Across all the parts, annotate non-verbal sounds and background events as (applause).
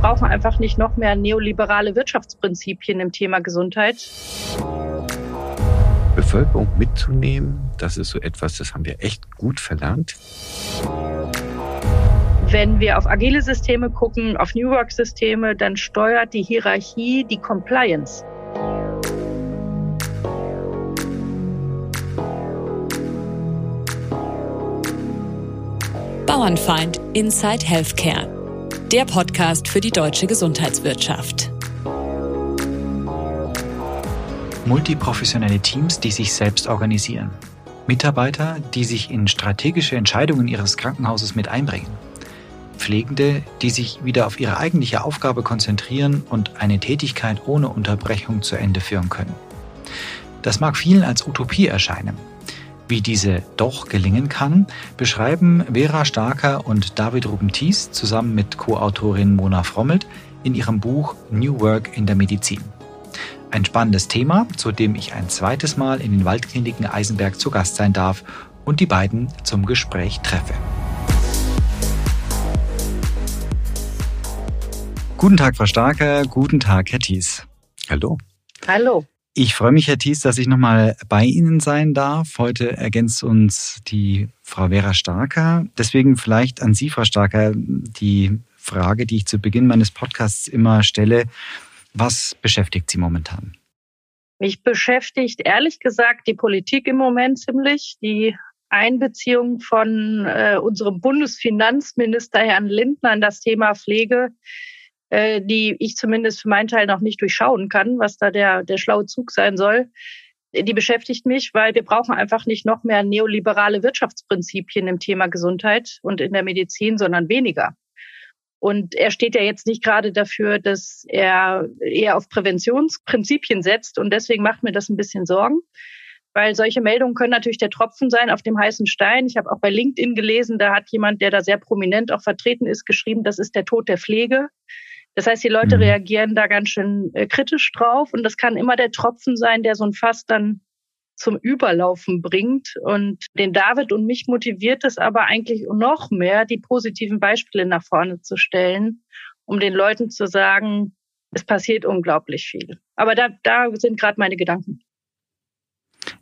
brauchen einfach nicht noch mehr neoliberale Wirtschaftsprinzipien im Thema Gesundheit. Bevölkerung mitzunehmen, das ist so etwas, das haben wir echt gut verlernt. Wenn wir auf agile Systeme gucken, auf New Work-Systeme, dann steuert die Hierarchie die Compliance. Bauernfeind Inside Healthcare. Der Podcast für die deutsche Gesundheitswirtschaft. Multiprofessionelle Teams, die sich selbst organisieren. Mitarbeiter, die sich in strategische Entscheidungen ihres Krankenhauses mit einbringen. Pflegende, die sich wieder auf ihre eigentliche Aufgabe konzentrieren und eine Tätigkeit ohne Unterbrechung zu Ende führen können. Das mag vielen als Utopie erscheinen. Wie diese doch gelingen kann, beschreiben Vera Starker und David Ruben-Thies zusammen mit Co-Autorin Mona Frommelt in ihrem Buch New Work in der Medizin. Ein spannendes Thema, zu dem ich ein zweites Mal in den Waldkliniken Eisenberg zu Gast sein darf und die beiden zum Gespräch treffe. Guten Tag, Frau Starker. Guten Tag, Herr Thies. Hallo. Hallo. Ich freue mich, Herr Thies, dass ich nochmal bei Ihnen sein darf. Heute ergänzt uns die Frau Vera Starker. Deswegen vielleicht an Sie, Frau Starker, die Frage, die ich zu Beginn meines Podcasts immer stelle. Was beschäftigt Sie momentan? Mich beschäftigt ehrlich gesagt die Politik im Moment ziemlich. Die Einbeziehung von äh, unserem Bundesfinanzminister Herrn Lindner in das Thema Pflege äh, die ich zumindest für meinen Teil noch nicht durchschauen kann, was da der, der schlaue Zug sein soll. Die beschäftigt mich, weil wir brauchen einfach nicht noch mehr neoliberale Wirtschaftsprinzipien im Thema Gesundheit und in der Medizin, sondern weniger. Und er steht ja jetzt nicht gerade dafür, dass er eher auf Präventionsprinzipien setzt. Und deswegen macht mir das ein bisschen Sorgen, weil solche Meldungen können natürlich der Tropfen sein auf dem heißen Stein. Ich habe auch bei LinkedIn gelesen, da hat jemand, der da sehr prominent auch vertreten ist, geschrieben, das ist der Tod der Pflege. Das heißt, die Leute mhm. reagieren da ganz schön äh, kritisch drauf und das kann immer der Tropfen sein, der so ein Fass dann zum Überlaufen bringt. Und den David und mich motiviert es aber eigentlich noch mehr, die positiven Beispiele nach vorne zu stellen, um den Leuten zu sagen, es passiert unglaublich viel. Aber da, da sind gerade meine Gedanken.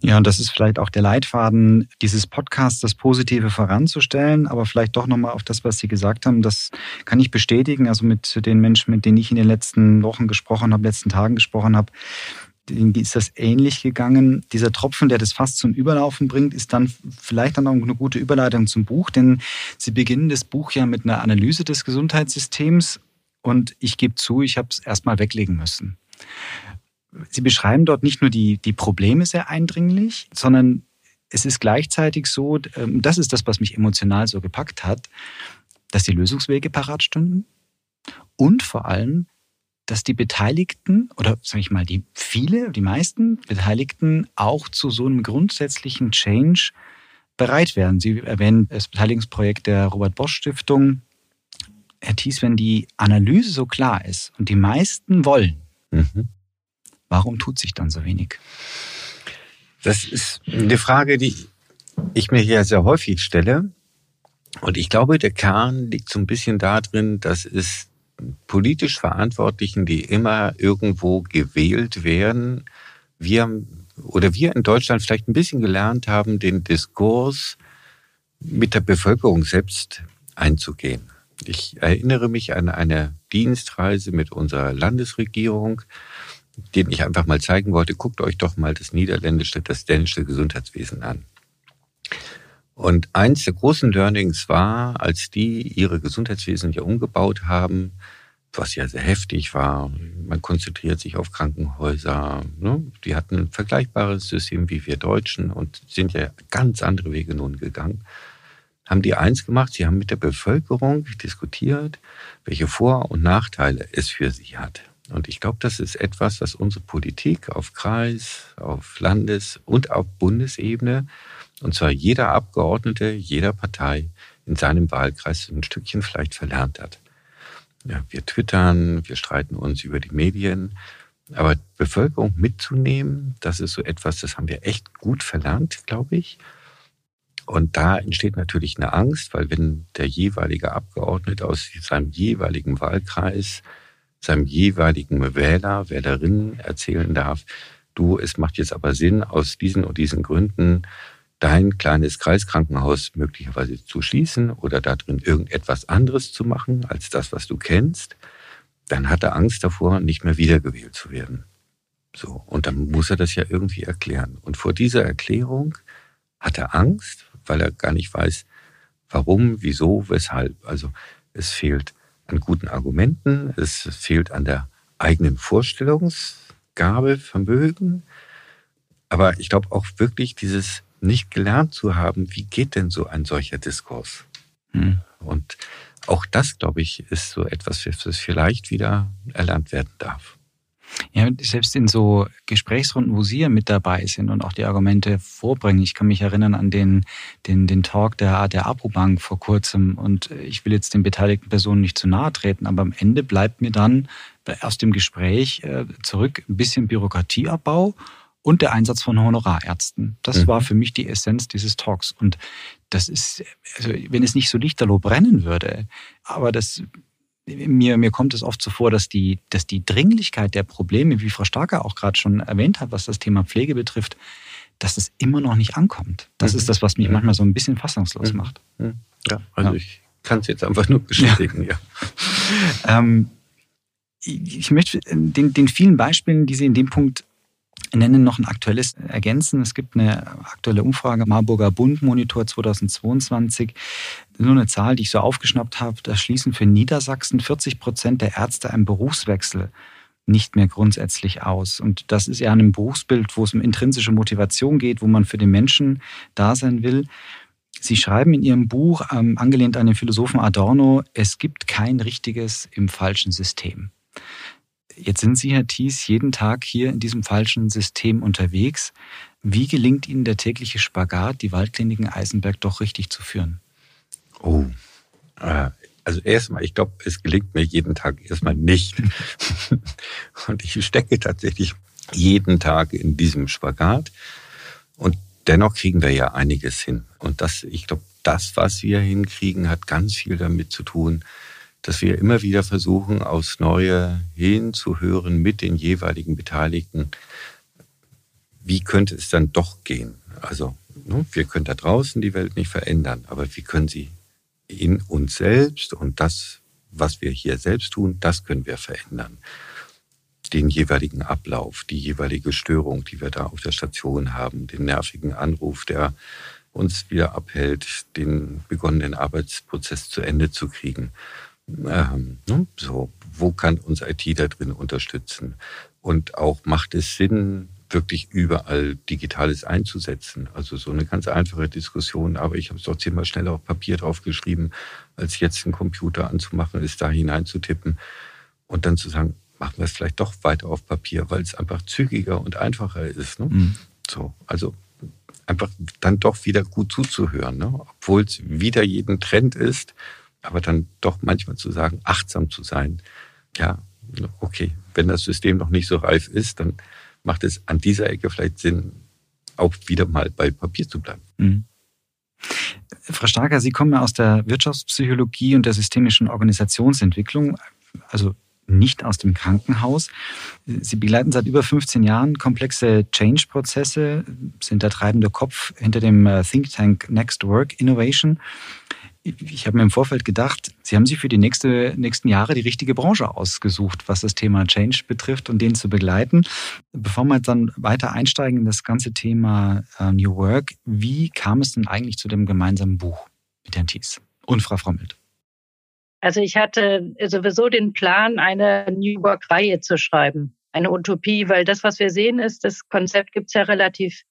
Ja, und das ist vielleicht auch der Leitfaden dieses Podcasts, das Positive voranzustellen, aber vielleicht doch nochmal auf das, was Sie gesagt haben, das kann ich bestätigen. Also mit den Menschen, mit denen ich in den letzten Wochen gesprochen habe, letzten Tagen gesprochen habe, ist das ähnlich gegangen. Dieser Tropfen, der das fast zum Überlaufen bringt, ist dann vielleicht dann auch eine gute Überleitung zum Buch, denn Sie beginnen das Buch ja mit einer Analyse des Gesundheitssystems und ich gebe zu, ich habe es erstmal weglegen müssen. Sie beschreiben dort nicht nur die, die Probleme sehr eindringlich, sondern es ist gleichzeitig so, ähm, das ist das, was mich emotional so gepackt hat, dass die Lösungswege parat stünden und vor allem, dass die Beteiligten oder sage ich mal, die viele, die meisten Beteiligten auch zu so einem grundsätzlichen Change bereit wären. Sie erwähnen das Beteiligungsprojekt der Robert Bosch Stiftung. Herr Thies, wenn die Analyse so klar ist und die meisten wollen, mhm. Warum tut sich dann so wenig? Das ist eine Frage, die ich mir hier sehr häufig stelle. Und ich glaube, der Kern liegt so ein bisschen darin, dass es politisch Verantwortlichen, die immer irgendwo gewählt werden, wir oder wir in Deutschland vielleicht ein bisschen gelernt haben, den Diskurs mit der Bevölkerung selbst einzugehen. Ich erinnere mich an eine Dienstreise mit unserer Landesregierung den ich einfach mal zeigen wollte, guckt euch doch mal das niederländische, das dänische Gesundheitswesen an. Und eins der großen Learnings war, als die ihre Gesundheitswesen ja umgebaut haben, was ja sehr heftig war, man konzentriert sich auf Krankenhäuser, ne? die hatten ein vergleichbares System wie wir Deutschen und sind ja ganz andere Wege nun gegangen, haben die eins gemacht, sie haben mit der Bevölkerung diskutiert, welche Vor- und Nachteile es für sie hat. Und ich glaube, das ist etwas, was unsere Politik auf Kreis, auf Landes- und auf Bundesebene, und zwar jeder Abgeordnete, jeder Partei in seinem Wahlkreis ein Stückchen vielleicht verlernt hat. Ja, wir twittern, wir streiten uns über die Medien, aber Bevölkerung mitzunehmen, das ist so etwas, das haben wir echt gut verlernt, glaube ich. Und da entsteht natürlich eine Angst, weil wenn der jeweilige Abgeordnete aus seinem jeweiligen Wahlkreis, seinem jeweiligen Wähler, Wählerinnen erzählen darf, du, es macht jetzt aber Sinn, aus diesen und diesen Gründen dein kleines Kreiskrankenhaus möglicherweise zu schließen oder da drin irgendetwas anderes zu machen als das, was du kennst, dann hat er Angst davor, nicht mehr wiedergewählt zu werden. So. Und dann muss er das ja irgendwie erklären. Und vor dieser Erklärung hat er Angst, weil er gar nicht weiß, warum, wieso, weshalb. Also es fehlt an guten Argumenten, es fehlt an der eigenen Vorstellungsgabe, Vermögen. Aber ich glaube auch wirklich dieses nicht gelernt zu haben, wie geht denn so ein solcher Diskurs? Hm. Und auch das, glaube ich, ist so etwas, das vielleicht wieder erlernt werden darf. Ja, selbst in so Gesprächsrunden, wo Sie ja mit dabei sind und auch die Argumente vorbringen. Ich kann mich erinnern an den, den, den Talk der, der Apobank vor kurzem und ich will jetzt den beteiligten Personen nicht zu nahe treten, aber am Ende bleibt mir dann aus dem Gespräch äh, zurück ein bisschen Bürokratieabbau und der Einsatz von Honorarärzten. Das mhm. war für mich die Essenz dieses Talks. Und das ist, also wenn es nicht so lichterloh brennen würde, aber das mir, mir kommt es oft so vor, dass die, dass die Dringlichkeit der Probleme, wie Frau Starker auch gerade schon erwähnt hat, was das Thema Pflege betrifft, dass es immer noch nicht ankommt. Das mhm. ist das, was mich mhm. manchmal so ein bisschen fassungslos mhm. macht. Mhm. Ja, also ja. ich kann es jetzt einfach nur bestätigen, ja. ja. (laughs) ähm, ich möchte den, den vielen Beispielen, die Sie in dem Punkt nennen, noch ein aktuelles ergänzen. Es gibt eine aktuelle Umfrage, Marburger Bund Monitor 2022. Nur eine Zahl, die ich so aufgeschnappt habe. Da schließen für Niedersachsen 40 Prozent der Ärzte einen Berufswechsel nicht mehr grundsätzlich aus. Und das ist ja ein Berufsbild, wo es um intrinsische Motivation geht, wo man für den Menschen da sein will. Sie schreiben in Ihrem Buch, ähm, angelehnt an den Philosophen Adorno, es gibt kein richtiges im falschen System. Jetzt sind Sie, Herr Thies, jeden Tag hier in diesem falschen System unterwegs. Wie gelingt Ihnen der tägliche Spagat, die Waldkliniken Eisenberg doch richtig zu führen? Oh, äh, also erstmal, ich glaube, es gelingt mir jeden Tag erstmal nicht. (laughs) Und ich stecke tatsächlich jeden Tag in diesem Spagat. Und dennoch kriegen wir ja einiges hin. Und das, ich glaube, das, was wir hinkriegen, hat ganz viel damit zu tun, dass wir immer wieder versuchen, aufs Neue hinzuhören mit den jeweiligen Beteiligten, wie könnte es dann doch gehen? Also, ne, wir können da draußen die Welt nicht verändern, aber wie können sie in uns selbst und das, was wir hier selbst tun, das können wir verändern. Den jeweiligen Ablauf, die jeweilige Störung, die wir da auf der Station haben, den nervigen Anruf, der uns wieder abhält, den begonnenen Arbeitsprozess zu Ende zu kriegen. Ähm, ne? So, wo kann uns IT da drin unterstützen? Und auch macht es Sinn, wirklich überall Digitales einzusetzen. Also so eine ganz einfache Diskussion, aber ich habe es doch zehnmal schneller auf Papier draufgeschrieben, als jetzt einen Computer anzumachen, es da hineinzutippen und dann zu sagen, machen wir es vielleicht doch weiter auf Papier, weil es einfach zügiger und einfacher ist. Ne? Mhm. So, also einfach dann doch wieder gut zuzuhören, ne? obwohl es wieder jeden Trend ist aber dann doch manchmal zu sagen, achtsam zu sein. Ja, okay, wenn das System noch nicht so reif ist, dann macht es an dieser Ecke vielleicht Sinn, auch wieder mal bei Papier zu bleiben. Mhm. Frau Starker, Sie kommen aus der Wirtschaftspsychologie und der systemischen Organisationsentwicklung, also nicht aus dem Krankenhaus. Sie begleiten seit über 15 Jahren komplexe Change-Prozesse, sind der treibende Kopf hinter dem äh, Think Tank Next Work Innovation ich habe mir im Vorfeld gedacht, Sie haben sich für die nächste, nächsten Jahre die richtige Branche ausgesucht, was das Thema Change betrifft und den zu begleiten. Bevor wir dann weiter einsteigen in das ganze Thema äh, New Work, wie kam es denn eigentlich zu dem gemeinsamen Buch mit Herrn Thies und Frau Frommelt? Also ich hatte sowieso den Plan, eine New Work-Reihe zu schreiben, eine Utopie, weil das, was wir sehen, ist, das Konzept gibt es ja relativ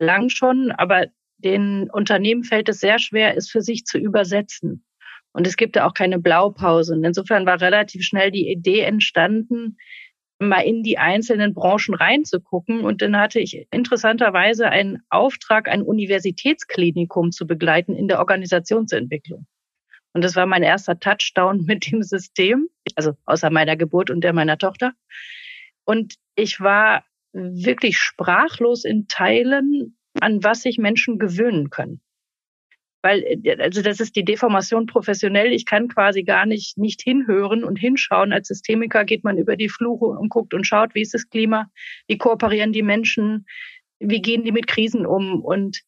lang schon, aber den Unternehmen fällt es sehr schwer, es für sich zu übersetzen. Und es gibt ja auch keine Blaupause. Und insofern war relativ schnell die Idee entstanden, mal in die einzelnen Branchen reinzugucken. Und dann hatte ich interessanterweise einen Auftrag, ein Universitätsklinikum zu begleiten in der Organisationsentwicklung. Und das war mein erster Touchdown (laughs) mit dem System, also außer meiner Geburt und der meiner Tochter. Und ich war wirklich sprachlos in Teilen, an was sich Menschen gewöhnen können. weil äh, also das ist die Deformation professionell. Ich kann quasi gar nicht nicht hinhören und hinschauen. Als Systemiker geht man über die Fluche und guckt und schaut, wie ist das Klima, wie kooperieren die Menschen, wie gehen die mit Krisen um und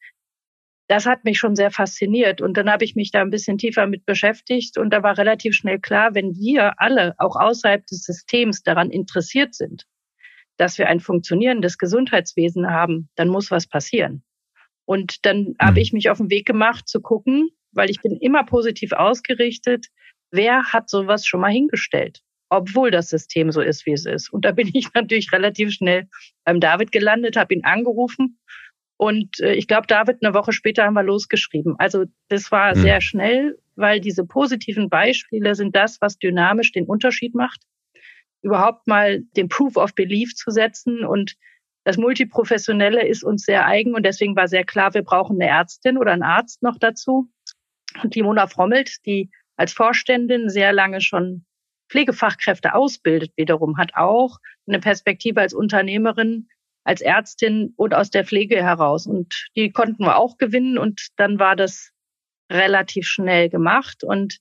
das hat mich schon sehr fasziniert. Und dann habe ich mich da ein bisschen tiefer mit beschäftigt und da war relativ schnell klar, wenn wir alle auch außerhalb des Systems daran interessiert sind, dass wir ein funktionierendes Gesundheitswesen haben, dann muss was passieren. Und dann mhm. habe ich mich auf den Weg gemacht zu gucken, weil ich bin immer positiv ausgerichtet, wer hat sowas schon mal hingestellt, obwohl das System so ist, wie es ist. Und da bin ich (laughs) natürlich relativ schnell beim David gelandet, habe ihn angerufen und äh, ich glaube, David, eine Woche später haben wir losgeschrieben. Also das war mhm. sehr schnell, weil diese positiven Beispiele sind das, was dynamisch den Unterschied macht. Überhaupt mal den Proof of Belief zu setzen und das Multiprofessionelle ist uns sehr eigen und deswegen war sehr klar, wir brauchen eine Ärztin oder einen Arzt noch dazu. Und die Mona Frommelt, die als Vorständin sehr lange schon Pflegefachkräfte ausbildet, wiederum hat auch eine Perspektive als Unternehmerin, als Ärztin und aus der Pflege heraus. Und die konnten wir auch gewinnen und dann war das relativ schnell gemacht. Und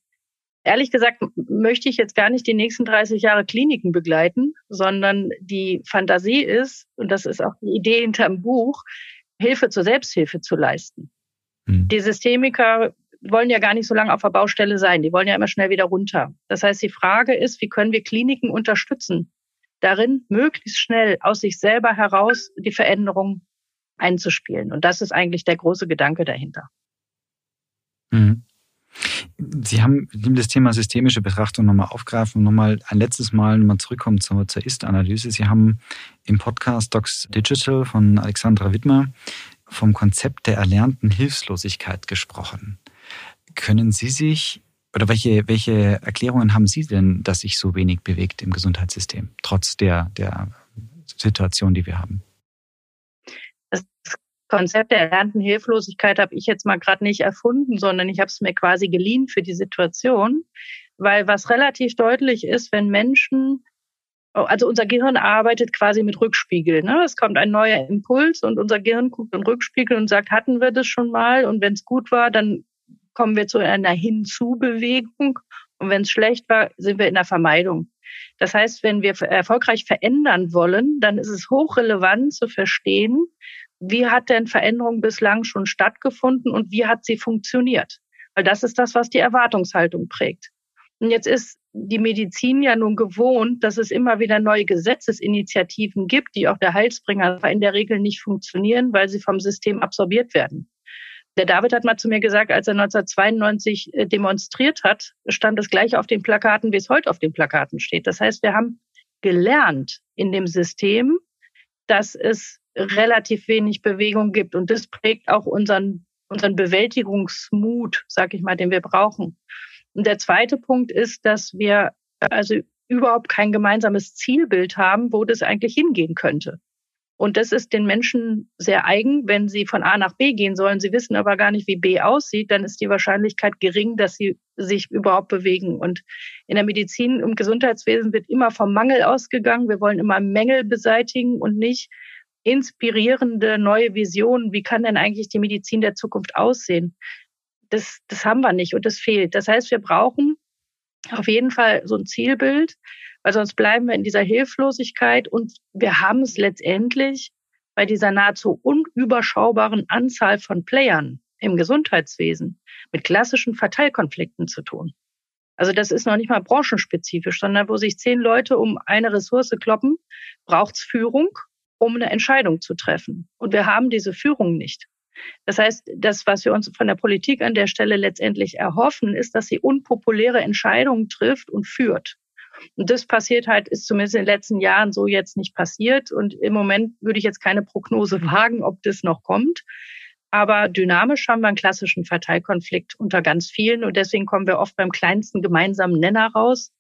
Ehrlich gesagt möchte ich jetzt gar nicht die nächsten 30 Jahre Kliniken begleiten, sondern die Fantasie ist, und das ist auch die Idee hinterm Buch, Hilfe zur Selbsthilfe zu leisten. Mhm. Die Systemiker wollen ja gar nicht so lange auf der Baustelle sein. Die wollen ja immer schnell wieder runter. Das heißt, die Frage ist, wie können wir Kliniken unterstützen, darin möglichst schnell aus sich selber heraus die Veränderung einzuspielen. Und das ist eigentlich der große Gedanke dahinter. Mhm. Sie haben das Thema systemische Betrachtung nochmal aufgreifen und nochmal ein letztes Mal nochmal zurückkommen zur, zur Ist-Analyse. Sie haben im Podcast Docs Digital von Alexandra Wittmer vom Konzept der erlernten Hilflosigkeit gesprochen. Können Sie sich oder welche, welche Erklärungen haben Sie denn, dass sich so wenig bewegt im Gesundheitssystem, trotz der, der Situation, die wir haben? Konzept der erlernten Hilflosigkeit habe ich jetzt mal gerade nicht erfunden, sondern ich habe es mir quasi geliehen für die Situation, weil was relativ deutlich ist, wenn Menschen also unser Gehirn arbeitet quasi mit Rückspiegel. Ne? Es kommt ein neuer Impuls und unser Gehirn guckt in Rückspiegel und sagt, hatten wir das schon mal? Und wenn es gut war, dann kommen wir zu einer Hinzubewegung. Und wenn es schlecht war, sind wir in der Vermeidung. Das heißt, wenn wir erfolgreich verändern wollen, dann ist es hochrelevant zu verstehen, wie hat denn Veränderung bislang schon stattgefunden und wie hat sie funktioniert? Weil das ist das, was die Erwartungshaltung prägt. Und jetzt ist die Medizin ja nun gewohnt, dass es immer wieder neue Gesetzesinitiativen gibt, die auch der Heilsbringer in der Regel nicht funktionieren, weil sie vom System absorbiert werden. Der David hat mal zu mir gesagt, als er 1992 äh, demonstriert hat, stand es gleich auf den Plakaten, wie es heute auf den Plakaten steht. Das heißt, wir haben gelernt in dem System, dass es relativ wenig Bewegung gibt. Und das prägt auch unseren, unseren Bewältigungsmut, sag ich mal, den wir brauchen. Und der zweite Punkt ist, dass wir also überhaupt kein gemeinsames Zielbild haben, wo das eigentlich hingehen könnte. Und das ist den Menschen sehr eigen, wenn sie von A nach B gehen sollen. Sie wissen aber gar nicht, wie B aussieht, dann ist die Wahrscheinlichkeit gering, dass sie sich überhaupt bewegen. Und in der Medizin und Gesundheitswesen wird immer vom Mangel ausgegangen. Wir wollen immer Mängel beseitigen und nicht inspirierende neue Visionen. Wie kann denn eigentlich die Medizin der Zukunft aussehen? Das, das haben wir nicht und das fehlt. Das heißt, wir brauchen auf jeden Fall so ein Zielbild, weil sonst bleiben wir in dieser Hilflosigkeit und wir haben es letztendlich bei dieser nahezu unüberschaubaren Anzahl von Playern im Gesundheitswesen mit klassischen Verteilkonflikten zu tun. Also das ist noch nicht mal branchenspezifisch, sondern wo sich zehn Leute um eine Ressource kloppen, braucht's Führung um eine Entscheidung zu treffen. Und wir haben diese Führung nicht. Das heißt, das, was wir uns von der Politik an der Stelle letztendlich erhoffen, ist, dass sie unpopuläre Entscheidungen trifft und führt. Und das passiert halt, ist zumindest in den letzten Jahren so jetzt nicht passiert. Und im Moment würde ich jetzt keine Prognose (laughs) wagen, ob das noch kommt. Aber dynamisch haben wir einen klassischen Verteilkonflikt unter ganz vielen. Und deswegen kommen wir oft beim kleinsten gemeinsamen Nenner raus,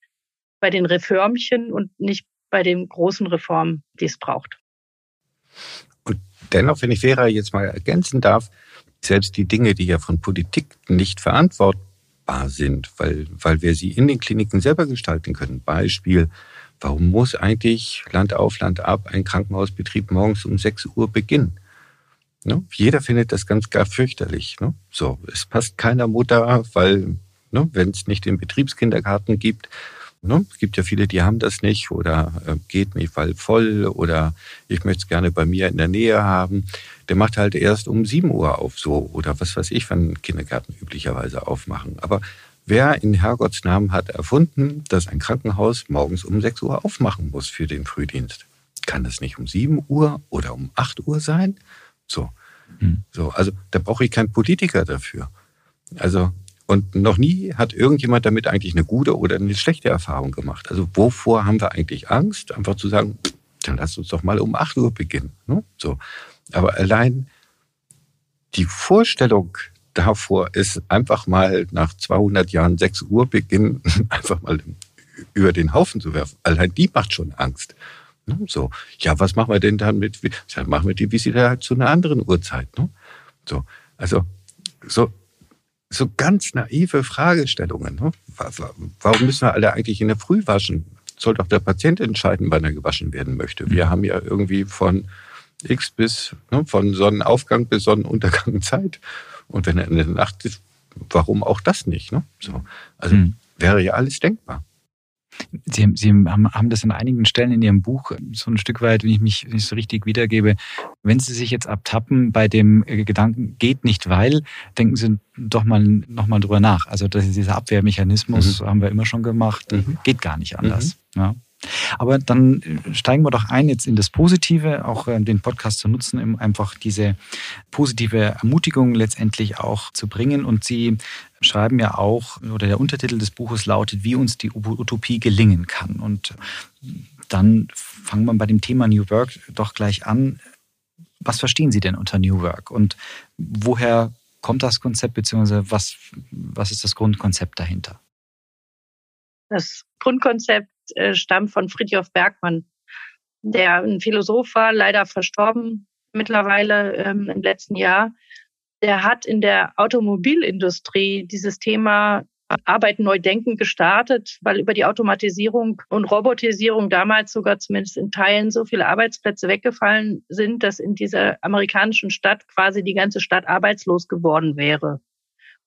bei den Reformchen und nicht bei den großen Reformen, die es braucht. Und dennoch, wenn ich Vera jetzt mal ergänzen darf, selbst die Dinge, die ja von Politik nicht verantwortbar sind, weil, weil wir sie in den Kliniken selber gestalten können. Beispiel, warum muss eigentlich Land auf, Land ab ein Krankenhausbetrieb morgens um 6 Uhr beginnen? Ne? Jeder findet das ganz gar fürchterlich. Ne? So, es passt keiner Mutter, weil ne, wenn es nicht den Betriebskindergarten gibt, ne, es gibt ja viele, die haben das nicht oder äh, geht nicht, weil voll oder ich möchte es gerne bei mir in der Nähe haben. Der macht halt erst um 7 Uhr auf so oder was weiß ich, wann Kindergärten üblicherweise aufmachen. Aber wer in Herrgotts Namen hat erfunden, dass ein Krankenhaus morgens um 6 Uhr aufmachen muss für den Frühdienst? Kann das nicht um 7 Uhr oder um 8 Uhr sein? So. Hm. So, also da brauche ich keinen Politiker dafür. Also, und noch nie hat irgendjemand damit eigentlich eine gute oder eine schlechte Erfahrung gemacht. Also, wovor haben wir eigentlich Angst? Einfach zu sagen, dann lass uns doch mal um 8 Uhr beginnen. Ne? So. Aber allein die Vorstellung davor ist, einfach mal nach 200 Jahren 6 Uhr beginnen, (laughs) einfach mal über den Haufen zu werfen. Allein die macht schon Angst. Ne? So, ja, was machen wir denn dann mit, dann machen wir die Visite halt zu einer anderen Uhrzeit. Ne? So, also so, so ganz naive Fragestellungen. Ne? Warum müssen wir alle eigentlich in der Früh waschen? Soll doch der Patient entscheiden, wann er gewaschen werden möchte. Wir haben ja irgendwie von X bis, ne, von Sonnenaufgang bis Sonnenuntergang (laughs) Zeit. Und wenn er in der Nacht ist, warum auch das nicht? Ne? So, also hm. wäre ja alles denkbar. Sie, Sie haben, haben das an einigen Stellen in Ihrem Buch so ein Stück weit, wenn ich mich nicht so richtig wiedergebe, wenn Sie sich jetzt abtappen bei dem Gedanken, geht nicht weil, denken Sie doch mal nochmal drüber nach. Also das ist dieser Abwehrmechanismus, mhm. haben wir immer schon gemacht, mhm. geht gar nicht anders. Mhm. Ja. Aber dann steigen wir doch ein jetzt in das Positive, auch äh, den Podcast zu nutzen, um einfach diese positive Ermutigung letztendlich auch zu bringen. Und Sie schreiben ja auch, oder der Untertitel des Buches lautet, wie uns die Utopie gelingen kann. Und dann fangen wir bei dem Thema New Work doch gleich an. Was verstehen Sie denn unter New Work und woher kommt das Konzept, beziehungsweise was, was ist das Grundkonzept dahinter? Das Grundkonzept äh, stammt von Friedhof Bergmann, der ein Philosoph war, leider verstorben mittlerweile ähm, im letzten Jahr der hat in der Automobilindustrie dieses Thema Arbeiten neu denken gestartet, weil über die Automatisierung und Robotisierung damals sogar zumindest in Teilen so viele Arbeitsplätze weggefallen sind, dass in dieser amerikanischen Stadt quasi die ganze Stadt arbeitslos geworden wäre.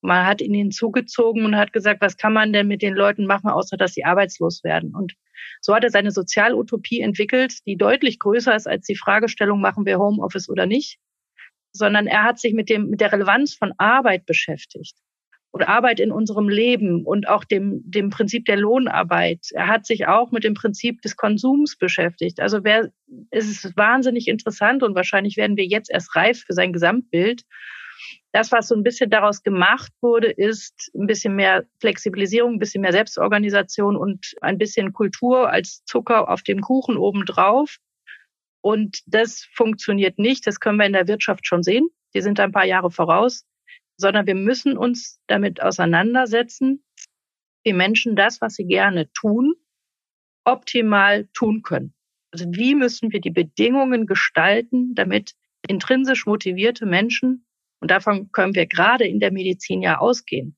Man hat ihn hinzugezogen und hat gesagt, was kann man denn mit den Leuten machen, außer dass sie arbeitslos werden? Und so hat er seine Sozialutopie entwickelt, die deutlich größer ist als die Fragestellung, machen wir Homeoffice oder nicht, sondern er hat sich mit dem, mit der Relevanz von Arbeit beschäftigt und Arbeit in unserem Leben und auch dem, dem Prinzip der Lohnarbeit. Er hat sich auch mit dem Prinzip des Konsums beschäftigt. Also wer, es ist wahnsinnig interessant und wahrscheinlich werden wir jetzt erst reif für sein Gesamtbild. Das, was so ein bisschen daraus gemacht wurde, ist ein bisschen mehr Flexibilisierung, ein bisschen mehr Selbstorganisation und ein bisschen Kultur als Zucker auf dem Kuchen obendrauf. Und das funktioniert nicht. Das können wir in der Wirtschaft schon sehen. Die sind ein paar Jahre voraus, sondern wir müssen uns damit auseinandersetzen, wie Menschen das, was sie gerne tun, optimal tun können. Also wie müssen wir die Bedingungen gestalten, damit intrinsisch motivierte Menschen, und davon können wir gerade in der Medizin ja ausgehen,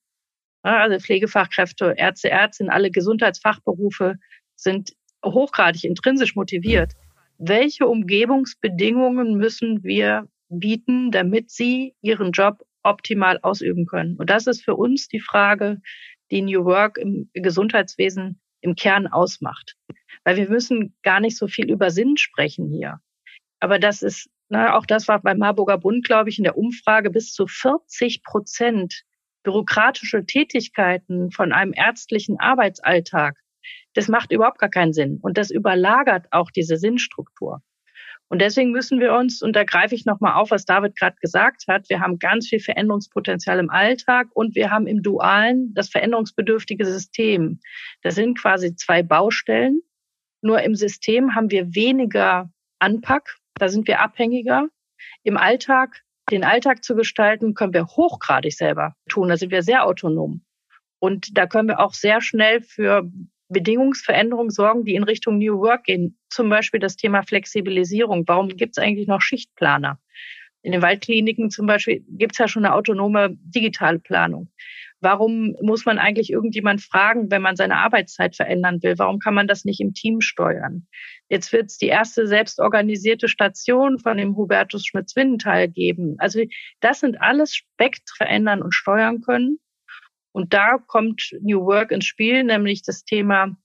also Pflegefachkräfte, Ärzte, Ärztinnen, alle Gesundheitsfachberufe sind hochgradig intrinsisch motiviert welche Umgebungsbedingungen müssen wir bieten, damit sie ihren Job optimal ausüben können. Und das ist für uns die Frage, die New Work im Gesundheitswesen im Kern ausmacht. Weil wir müssen gar nicht so viel über Sinn sprechen hier. Aber das ist, na, auch das war beim Marburger Bund, glaube ich, in der Umfrage bis zu 40 Prozent bürokratische Tätigkeiten von einem ärztlichen Arbeitsalltag das macht überhaupt gar keinen Sinn. Und das überlagert auch diese Sinnstruktur. Und deswegen müssen wir uns, und da greife ich nochmal auf, was David gerade gesagt hat, wir haben ganz viel Veränderungspotenzial im Alltag und wir haben im Dualen das veränderungsbedürftige System. Das sind quasi zwei Baustellen. Nur im System haben wir weniger Anpack, da sind wir abhängiger. Im Alltag, den Alltag zu gestalten, können wir hochgradig selber tun. Da sind wir sehr autonom. Und da können wir auch sehr schnell für Bedingungsveränderungen sorgen, die in Richtung New Work gehen. Zum Beispiel das Thema Flexibilisierung. Warum gibt es eigentlich noch Schichtplaner? In den Waldkliniken zum Beispiel gibt es ja schon eine autonome digitale Planung. Warum muss man eigentlich irgendjemand fragen, wenn man seine Arbeitszeit verändern will? Warum kann man das nicht im Team steuern? Jetzt wird es die erste selbstorganisierte Station von dem Hubertus Schmitz-Windenthal geben. Also das sind alles Spektren verändern und steuern können. Und da kommt New Work ins Spiel, nämlich das Thema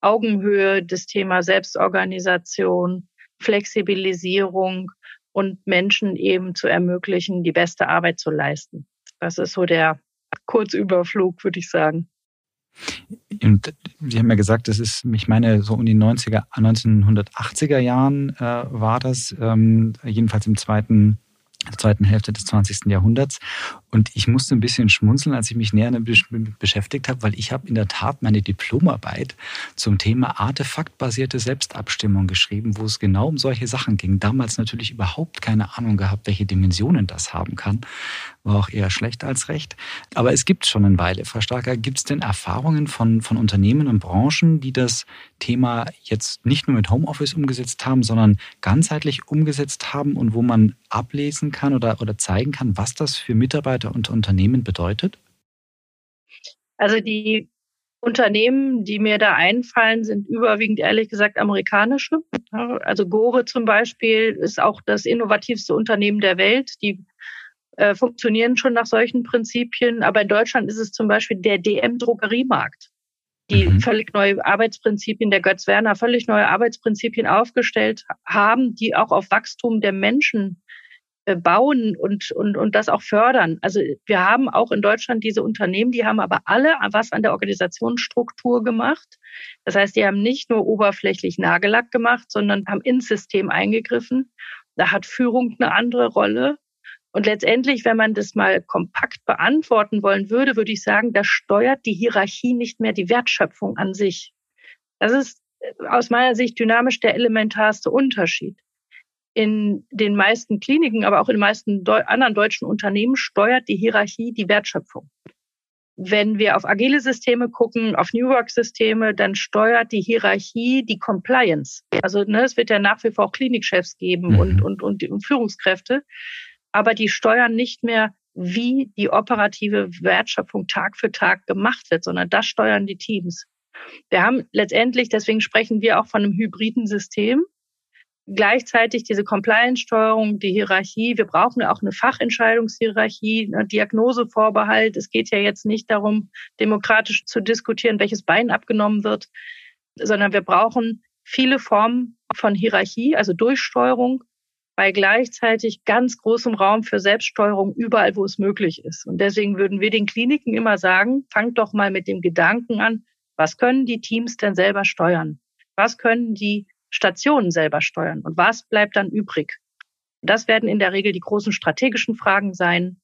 Augenhöhe, das Thema Selbstorganisation, Flexibilisierung und Menschen eben zu ermöglichen, die beste Arbeit zu leisten. Das ist so der Kurzüberflug, würde ich sagen. Und Sie haben ja gesagt, das ist, ich meine, so um die 90er, 1980er Jahren äh, war das, ähm, jedenfalls im zweiten zweiten Hälfte des 20. Jahrhunderts. Und ich musste ein bisschen schmunzeln, als ich mich näher damit beschäftigt habe, weil ich habe in der Tat meine Diplomarbeit zum Thema artefaktbasierte Selbstabstimmung geschrieben, wo es genau um solche Sachen ging. Damals natürlich überhaupt keine Ahnung gehabt, welche Dimensionen das haben kann. War auch eher schlecht als recht. Aber es gibt schon eine Weile. Frau Starker, gibt es denn Erfahrungen von, von Unternehmen und Branchen, die das Thema jetzt nicht nur mit Homeoffice umgesetzt haben, sondern ganzheitlich umgesetzt haben und wo man ablesen kann oder, oder zeigen kann, was das für Mitarbeiter und Unternehmen bedeutet? Also die Unternehmen, die mir da einfallen, sind überwiegend ehrlich gesagt amerikanische. Also Gore zum Beispiel ist auch das innovativste Unternehmen der Welt. Die äh, funktionieren schon nach solchen Prinzipien. Aber in Deutschland ist es zum Beispiel der DM-Drogeriemarkt, die mhm. völlig neue Arbeitsprinzipien, der Götz Werner völlig neue Arbeitsprinzipien aufgestellt haben, die auch auf Wachstum der Menschen bauen und, und, und das auch fördern. Also wir haben auch in Deutschland diese Unternehmen, die haben aber alle was an der Organisationsstruktur gemacht. Das heißt, die haben nicht nur oberflächlich Nagellack gemacht, sondern haben ins System eingegriffen. Da hat Führung eine andere Rolle. Und letztendlich, wenn man das mal kompakt beantworten wollen würde, würde ich sagen, da steuert die Hierarchie nicht mehr die Wertschöpfung an sich. Das ist äh, aus meiner Sicht dynamisch der elementarste Unterschied in den meisten Kliniken, aber auch in den meisten Deu anderen deutschen Unternehmen steuert die Hierarchie die Wertschöpfung. Wenn wir auf agile Systeme gucken, auf New Work-Systeme, dann steuert die Hierarchie die Compliance. Also ne, es wird ja nach wie vor auch Klinikchefs geben mhm. und, und, und, und Führungskräfte, aber die steuern nicht mehr, wie die operative Wertschöpfung Tag für Tag gemacht wird, sondern das steuern die Teams. Wir haben letztendlich, deswegen sprechen wir auch von einem hybriden System, gleichzeitig diese Compliance-Steuerung, die Hierarchie. Wir brauchen auch eine Fachentscheidungshierarchie, eine Diagnosevorbehalt. Es geht ja jetzt nicht darum, demokratisch zu diskutieren, welches Bein abgenommen wird, sondern wir brauchen viele Formen von Hierarchie, also Durchsteuerung, bei gleichzeitig ganz großem Raum für Selbststeuerung überall, wo es möglich ist. Und deswegen würden wir den Kliniken immer sagen, fangt doch mal mit dem Gedanken an, was können die Teams denn selber steuern? Was können die Stationen selber steuern. Und was bleibt dann übrig? Das werden in der Regel die großen strategischen Fragen sein,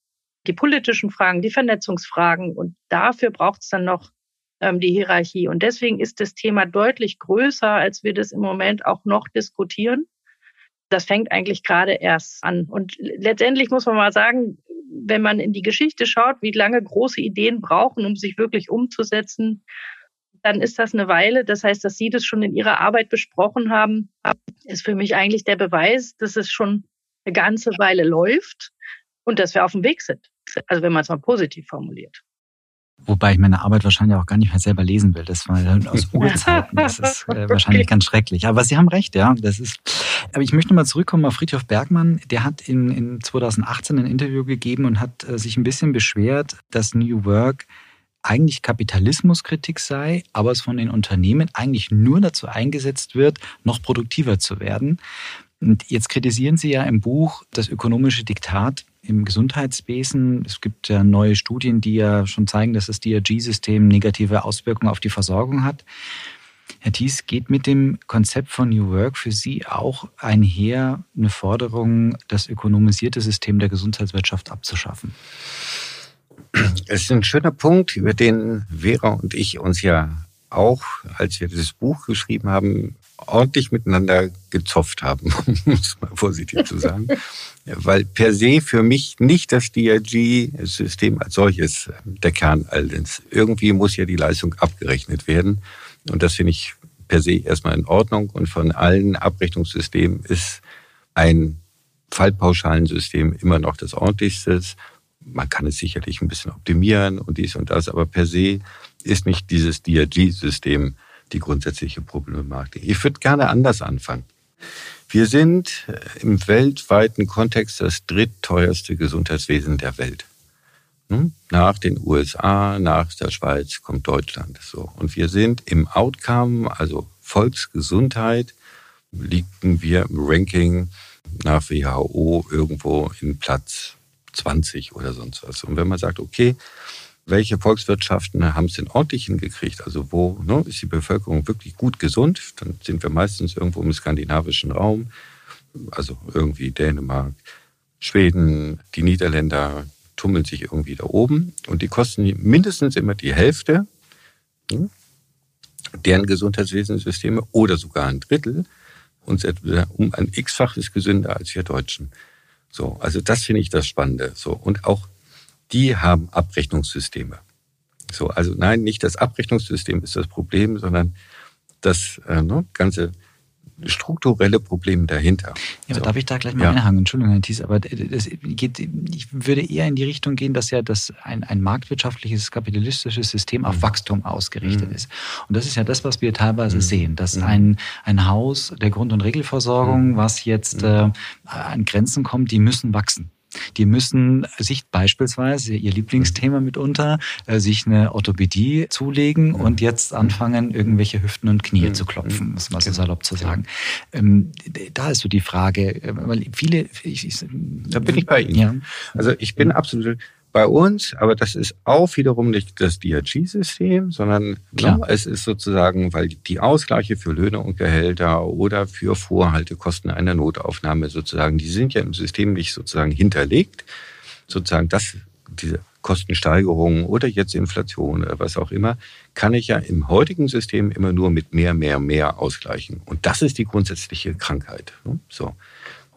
die politischen Fragen, die Vernetzungsfragen. Und dafür braucht es dann noch ähm, die Hierarchie. Und deswegen ist das Thema deutlich größer, als wir das im Moment auch noch diskutieren. Das fängt eigentlich gerade erst an. Und letztendlich muss man mal sagen, wenn man in die Geschichte schaut, wie lange große Ideen brauchen, um sich wirklich umzusetzen, dann ist das eine Weile. Das heißt, dass Sie das schon in Ihrer Arbeit besprochen haben, ist für mich eigentlich der Beweis, dass es schon eine ganze Weile läuft und dass wir auf dem Weg sind. Also wenn man es mal positiv formuliert. Wobei ich meine Arbeit wahrscheinlich auch gar nicht mehr selber lesen will. Das war aus (laughs) Urzeiten. Das ist äh, wahrscheinlich okay. ganz schrecklich. Aber Sie haben recht, ja. Das ist. Aber ich möchte mal zurückkommen auf Friedhof Bergmann. Der hat in, in 2018 ein Interview gegeben und hat äh, sich ein bisschen beschwert, dass New Work eigentlich Kapitalismuskritik sei, aber es von den Unternehmen eigentlich nur dazu eingesetzt wird, noch produktiver zu werden. Und jetzt kritisieren Sie ja im Buch das ökonomische Diktat im Gesundheitswesen. Es gibt ja neue Studien, die ja schon zeigen, dass das DRG-System negative Auswirkungen auf die Versorgung hat. Herr Thies, geht mit dem Konzept von New Work für Sie auch einher, eine Forderung, das ökonomisierte System der Gesundheitswirtschaft abzuschaffen? Es ist ein schöner Punkt, über den Vera und ich uns ja auch, als wir das Buch geschrieben haben, ordentlich miteinander gezopft haben, (laughs) um es mal vorsichtig zu sagen. (laughs) Weil per se für mich nicht das DRG-System als solches der Kern all ist. Irgendwie muss ja die Leistung abgerechnet werden. Und das finde ich per se erstmal in Ordnung. Und von allen Abrechnungssystemen ist ein Fallpauschalensystem immer noch das ordentlichste. Man kann es sicherlich ein bisschen optimieren und dies und das, aber per se ist nicht dieses DRG-System die grundsätzliche Problematik. Ich würde gerne anders anfangen. Wir sind im weltweiten Kontext das drittteuerste Gesundheitswesen der Welt. Hm? Nach den USA, nach der Schweiz kommt Deutschland. So. Und wir sind im Outcome, also Volksgesundheit, liegen wir im Ranking nach WHO irgendwo in Platz 20 oder sonst was. Und wenn man sagt, okay, welche Volkswirtschaften haben es denn ordentlich hingekriegt? Also wo ne, ist die Bevölkerung wirklich gut gesund? Dann sind wir meistens irgendwo im skandinavischen Raum, also irgendwie Dänemark, Schweden, die Niederländer tummeln sich irgendwie da oben und die kosten mindestens immer die Hälfte hm, deren Gesundheitswesensysteme oder sogar ein Drittel und um ein x-faches gesünder als wir Deutschen. So, also das finde ich das Spannende. So und auch die haben Abrechnungssysteme. So, also nein, nicht das Abrechnungssystem ist das Problem, sondern das äh, ne, ganze strukturelle Probleme dahinter. Ja, so. darf ich da gleich mal ja. einhaken? Entschuldigung, Herr Thies, aber das geht, ich würde eher in die Richtung gehen, dass ja das ein, ein marktwirtschaftliches, kapitalistisches System auf mhm. Wachstum ausgerichtet mhm. ist. Und das ist ja das, was wir teilweise mhm. sehen, dass mhm. ein, ein Haus der Grund- und Regelversorgung, mhm. was jetzt mhm. äh, an Grenzen kommt, die müssen wachsen. Die müssen sich beispielsweise, ihr Lieblingsthema mitunter, äh, sich eine Orthopädie zulegen und jetzt anfangen, irgendwelche Hüften und Knie zu klopfen, muss man so salopp zu sagen. Ähm, da ist so die Frage, äh, weil viele... Ich, ich, da bin ich bei Ihnen. Ja. Also ich bin absolut bei uns, aber das ist auch wiederum nicht das DRG-System, sondern ne, es ist sozusagen, weil die Ausgleiche für Löhne und Gehälter oder für Vorhaltekosten einer Notaufnahme sozusagen, die sind ja im System nicht sozusagen hinterlegt, sozusagen das, diese Kostensteigerungen oder jetzt Inflation oder was auch immer, kann ich ja im heutigen System immer nur mit mehr, mehr, mehr ausgleichen. Und das ist die grundsätzliche Krankheit. Ne, so.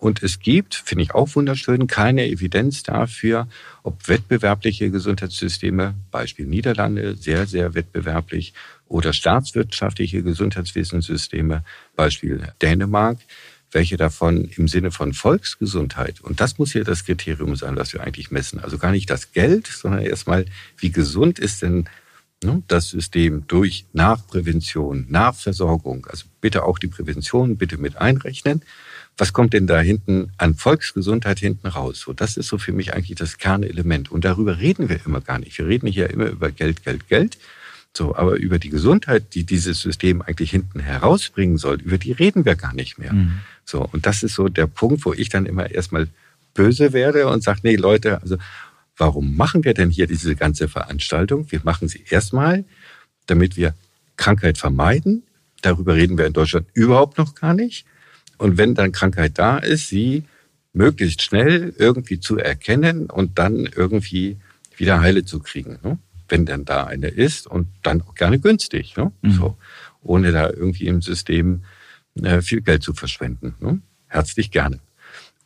Und es gibt, finde ich auch wunderschön, keine Evidenz dafür, ob wettbewerbliche Gesundheitssysteme, Beispiel Niederlande, sehr, sehr wettbewerblich, oder staatswirtschaftliche Gesundheitswesenssysteme, Beispiel Dänemark, welche davon im Sinne von Volksgesundheit, und das muss ja das Kriterium sein, was wir eigentlich messen, also gar nicht das Geld, sondern erstmal, wie gesund ist denn ne, das System durch Nachprävention, Nachversorgung, also bitte auch die Prävention bitte mit einrechnen was kommt denn da hinten an Volksgesundheit hinten raus? So, das ist so für mich eigentlich das Kernelement. Und darüber reden wir immer gar nicht. Wir reden hier immer über Geld, Geld, Geld. So, aber über die Gesundheit, die dieses System eigentlich hinten herausbringen soll, über die reden wir gar nicht mehr. Mhm. So, und das ist so der Punkt, wo ich dann immer erstmal böse werde und sage, nee, Leute, also warum machen wir denn hier diese ganze Veranstaltung? Wir machen sie erstmal, damit wir Krankheit vermeiden. Darüber reden wir in Deutschland überhaupt noch gar nicht. Und wenn dann Krankheit da ist, sie möglichst schnell irgendwie zu erkennen und dann irgendwie wieder heile zu kriegen. Ne? Wenn dann da eine ist und dann auch gerne günstig. Ne? Mhm. So, ohne da irgendwie im System äh, viel Geld zu verschwenden. Ne? Herzlich gerne.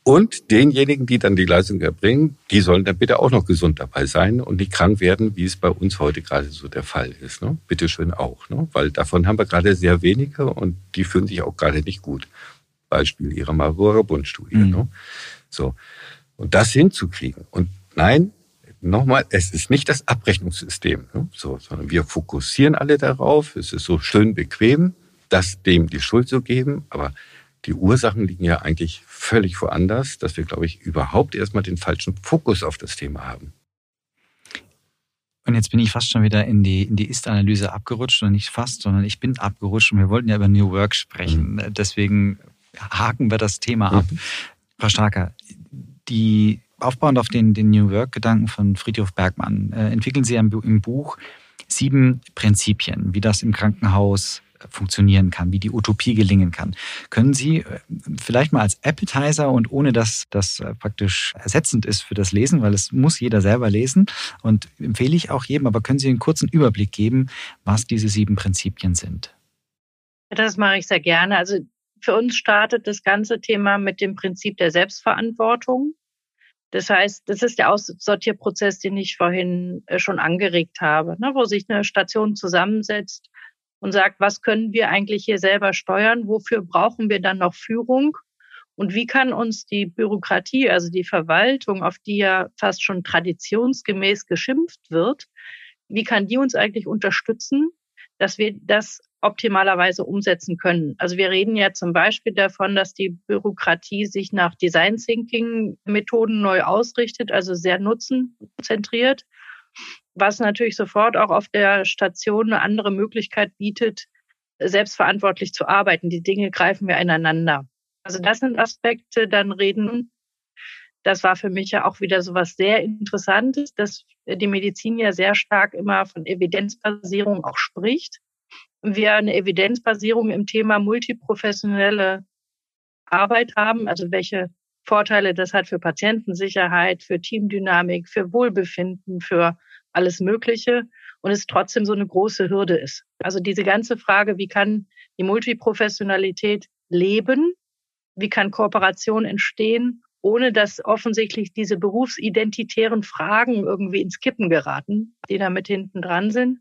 Und denjenigen, die dann die Leistung erbringen, die sollen dann bitte auch noch gesund dabei sein und nicht krank werden, wie es bei uns heute gerade so der Fall ist. Ne? Bitte schön auch, ne? weil davon haben wir gerade sehr wenige und die fühlen sich auch gerade nicht gut. Beispiel ihrer Marburger Bundstudie. Mhm. Ne? So. Und das hinzukriegen. Und nein, nochmal, es ist nicht das Abrechnungssystem, ne? so, sondern wir fokussieren alle darauf. Es ist so schön bequem, das dem die Schuld zu geben, aber die Ursachen liegen ja eigentlich völlig woanders, dass wir, glaube ich, überhaupt erstmal den falschen Fokus auf das Thema haben. Und jetzt bin ich fast schon wieder in die, in die Ist-Analyse abgerutscht und nicht fast, sondern ich bin abgerutscht und wir wollten ja über New Work sprechen. Mhm. Deswegen haken wir das Thema ab. Mhm. Frau Starker, die aufbauend auf den, den New Work-Gedanken von Friedhof Bergmann äh, entwickeln Sie im, im Buch sieben Prinzipien, wie das im Krankenhaus funktionieren kann, wie die Utopie gelingen kann. Können Sie äh, vielleicht mal als Appetizer und ohne dass das äh, praktisch ersetzend ist für das Lesen, weil es muss jeder selber lesen und empfehle ich auch jedem, aber können Sie einen kurzen Überblick geben, was diese sieben Prinzipien sind? Das mache ich sehr gerne. Also für uns startet das ganze Thema mit dem Prinzip der Selbstverantwortung. Das heißt, das ist der Aussortierprozess, den ich vorhin äh, schon angeregt habe, ne, wo sich eine Station zusammensetzt und sagt, was können wir eigentlich hier selber steuern? Wofür brauchen wir dann noch Führung? Und wie kann uns die Bürokratie, also die Verwaltung, auf die ja fast schon traditionsgemäß geschimpft wird, wie kann die uns eigentlich unterstützen, dass wir das optimalerweise umsetzen können? Also wir reden ja zum Beispiel davon, dass die Bürokratie sich nach Design Thinking Methoden neu ausrichtet, also sehr nutzenzentriert, was natürlich sofort auch auf der Station eine andere Möglichkeit bietet, selbstverantwortlich zu arbeiten. Die Dinge greifen wir ineinander. Also das sind Aspekte, dann reden. Das war für mich ja auch wieder so was sehr Interessantes, dass die Medizin ja sehr stark immer von Evidenzbasierung auch spricht. Wir eine Evidenzbasierung im Thema multiprofessionelle Arbeit haben, also welche Vorteile das hat für Patientensicherheit, für Teamdynamik, für Wohlbefinden, für alles Mögliche und es trotzdem so eine große Hürde ist. Also diese ganze Frage, wie kann die Multiprofessionalität leben, wie kann Kooperation entstehen, ohne dass offensichtlich diese berufsidentitären Fragen irgendwie ins Kippen geraten, die da mit hinten dran sind.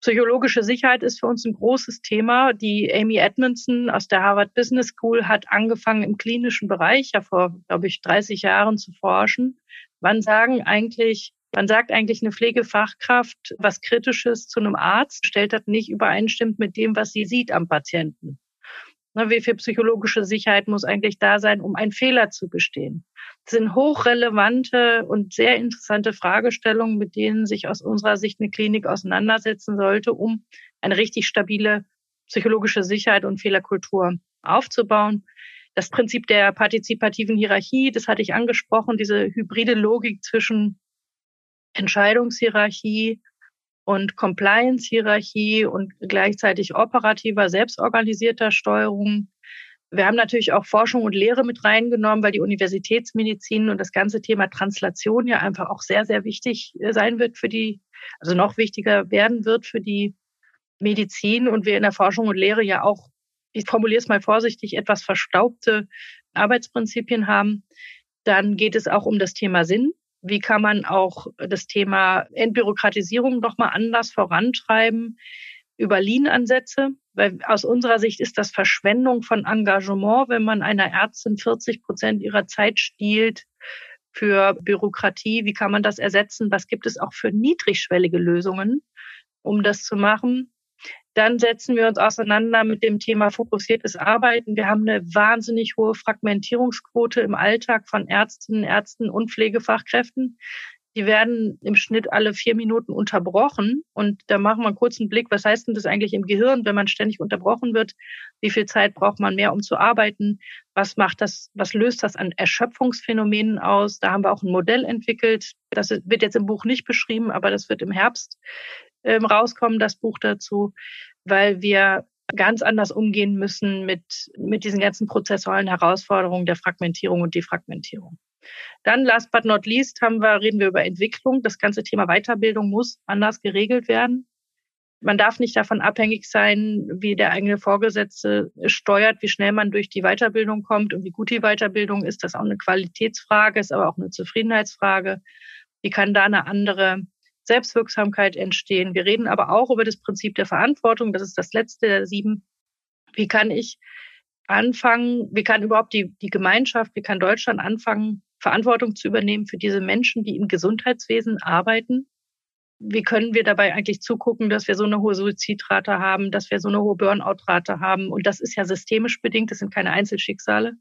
Psychologische Sicherheit ist für uns ein großes Thema. Die Amy Edmondson aus der Harvard Business School hat angefangen im klinischen Bereich, ja vor, glaube ich, 30 Jahren zu forschen. Wann sagen eigentlich, wann sagt eigentlich eine Pflegefachkraft was Kritisches zu einem Arzt, stellt das nicht übereinstimmt mit dem, was sie sieht am Patienten? Ne, wie viel psychologische Sicherheit muss eigentlich da sein, um einen Fehler zu gestehen? Das sind hochrelevante und sehr interessante Fragestellungen, mit denen sich aus unserer Sicht eine Klinik auseinandersetzen sollte, um eine richtig stabile psychologische Sicherheit und Fehlerkultur aufzubauen. Das Prinzip der partizipativen Hierarchie, das hatte ich angesprochen, diese hybride Logik zwischen Entscheidungshierarchie und Compliance-Hierarchie und gleichzeitig operativer, selbstorganisierter Steuerung. Wir haben natürlich auch Forschung und Lehre mit reingenommen, weil die Universitätsmedizin und das ganze Thema Translation ja einfach auch sehr, sehr wichtig äh, sein wird für die, also noch wichtiger werden wird für die Medizin und wir in der Forschung und Lehre ja auch, ich formuliere es mal vorsichtig, etwas verstaubte Arbeitsprinzipien haben. Dann geht es auch um das Thema Sinn. Wie kann man auch das Thema Entbürokratisierung nochmal anders vorantreiben über Lean-Ansätze? Weil aus unserer Sicht ist das Verschwendung von Engagement, wenn man einer Ärztin 40 Prozent ihrer Zeit stiehlt für Bürokratie. Wie kann man das ersetzen? Was gibt es auch für niedrigschwellige Lösungen, um das zu machen? Dann setzen wir uns auseinander mit dem Thema fokussiertes Arbeiten. Wir haben eine wahnsinnig hohe Fragmentierungsquote im Alltag von Ärztinnen, Ärzten und Pflegefachkräften. Die werden im Schnitt alle vier Minuten unterbrochen. Und da machen wir einen kurzen Blick, was heißt denn das eigentlich im Gehirn, wenn man ständig unterbrochen wird? Wie viel Zeit braucht man mehr, um zu arbeiten? Was macht das, was löst das an Erschöpfungsphänomenen aus? Da haben wir auch ein Modell entwickelt. Das wird jetzt im Buch nicht beschrieben, aber das wird im Herbst ähm, rauskommen, das Buch dazu, weil wir ganz anders umgehen müssen mit, mit diesen ganzen prozessualen Herausforderungen der Fragmentierung und Defragmentierung. Dann, last but not least, haben wir, reden wir über Entwicklung. Das ganze Thema Weiterbildung muss anders geregelt werden. Man darf nicht davon abhängig sein, wie der eigene Vorgesetzte steuert, wie schnell man durch die Weiterbildung kommt und wie gut die Weiterbildung ist. Das ist auch eine Qualitätsfrage, ist aber auch eine Zufriedenheitsfrage. Wie kann da eine andere Selbstwirksamkeit entstehen. Wir reden aber auch über das Prinzip der Verantwortung. Das ist das letzte der sieben. Wie kann ich anfangen, wie kann überhaupt die, die Gemeinschaft, wie kann Deutschland anfangen, Verantwortung zu übernehmen für diese Menschen, die im Gesundheitswesen arbeiten? Wie können wir dabei eigentlich zugucken, dass wir so eine hohe Suizidrate haben, dass wir so eine hohe Burnout-Rate haben? Und das ist ja systemisch bedingt, das sind keine Einzelschicksale.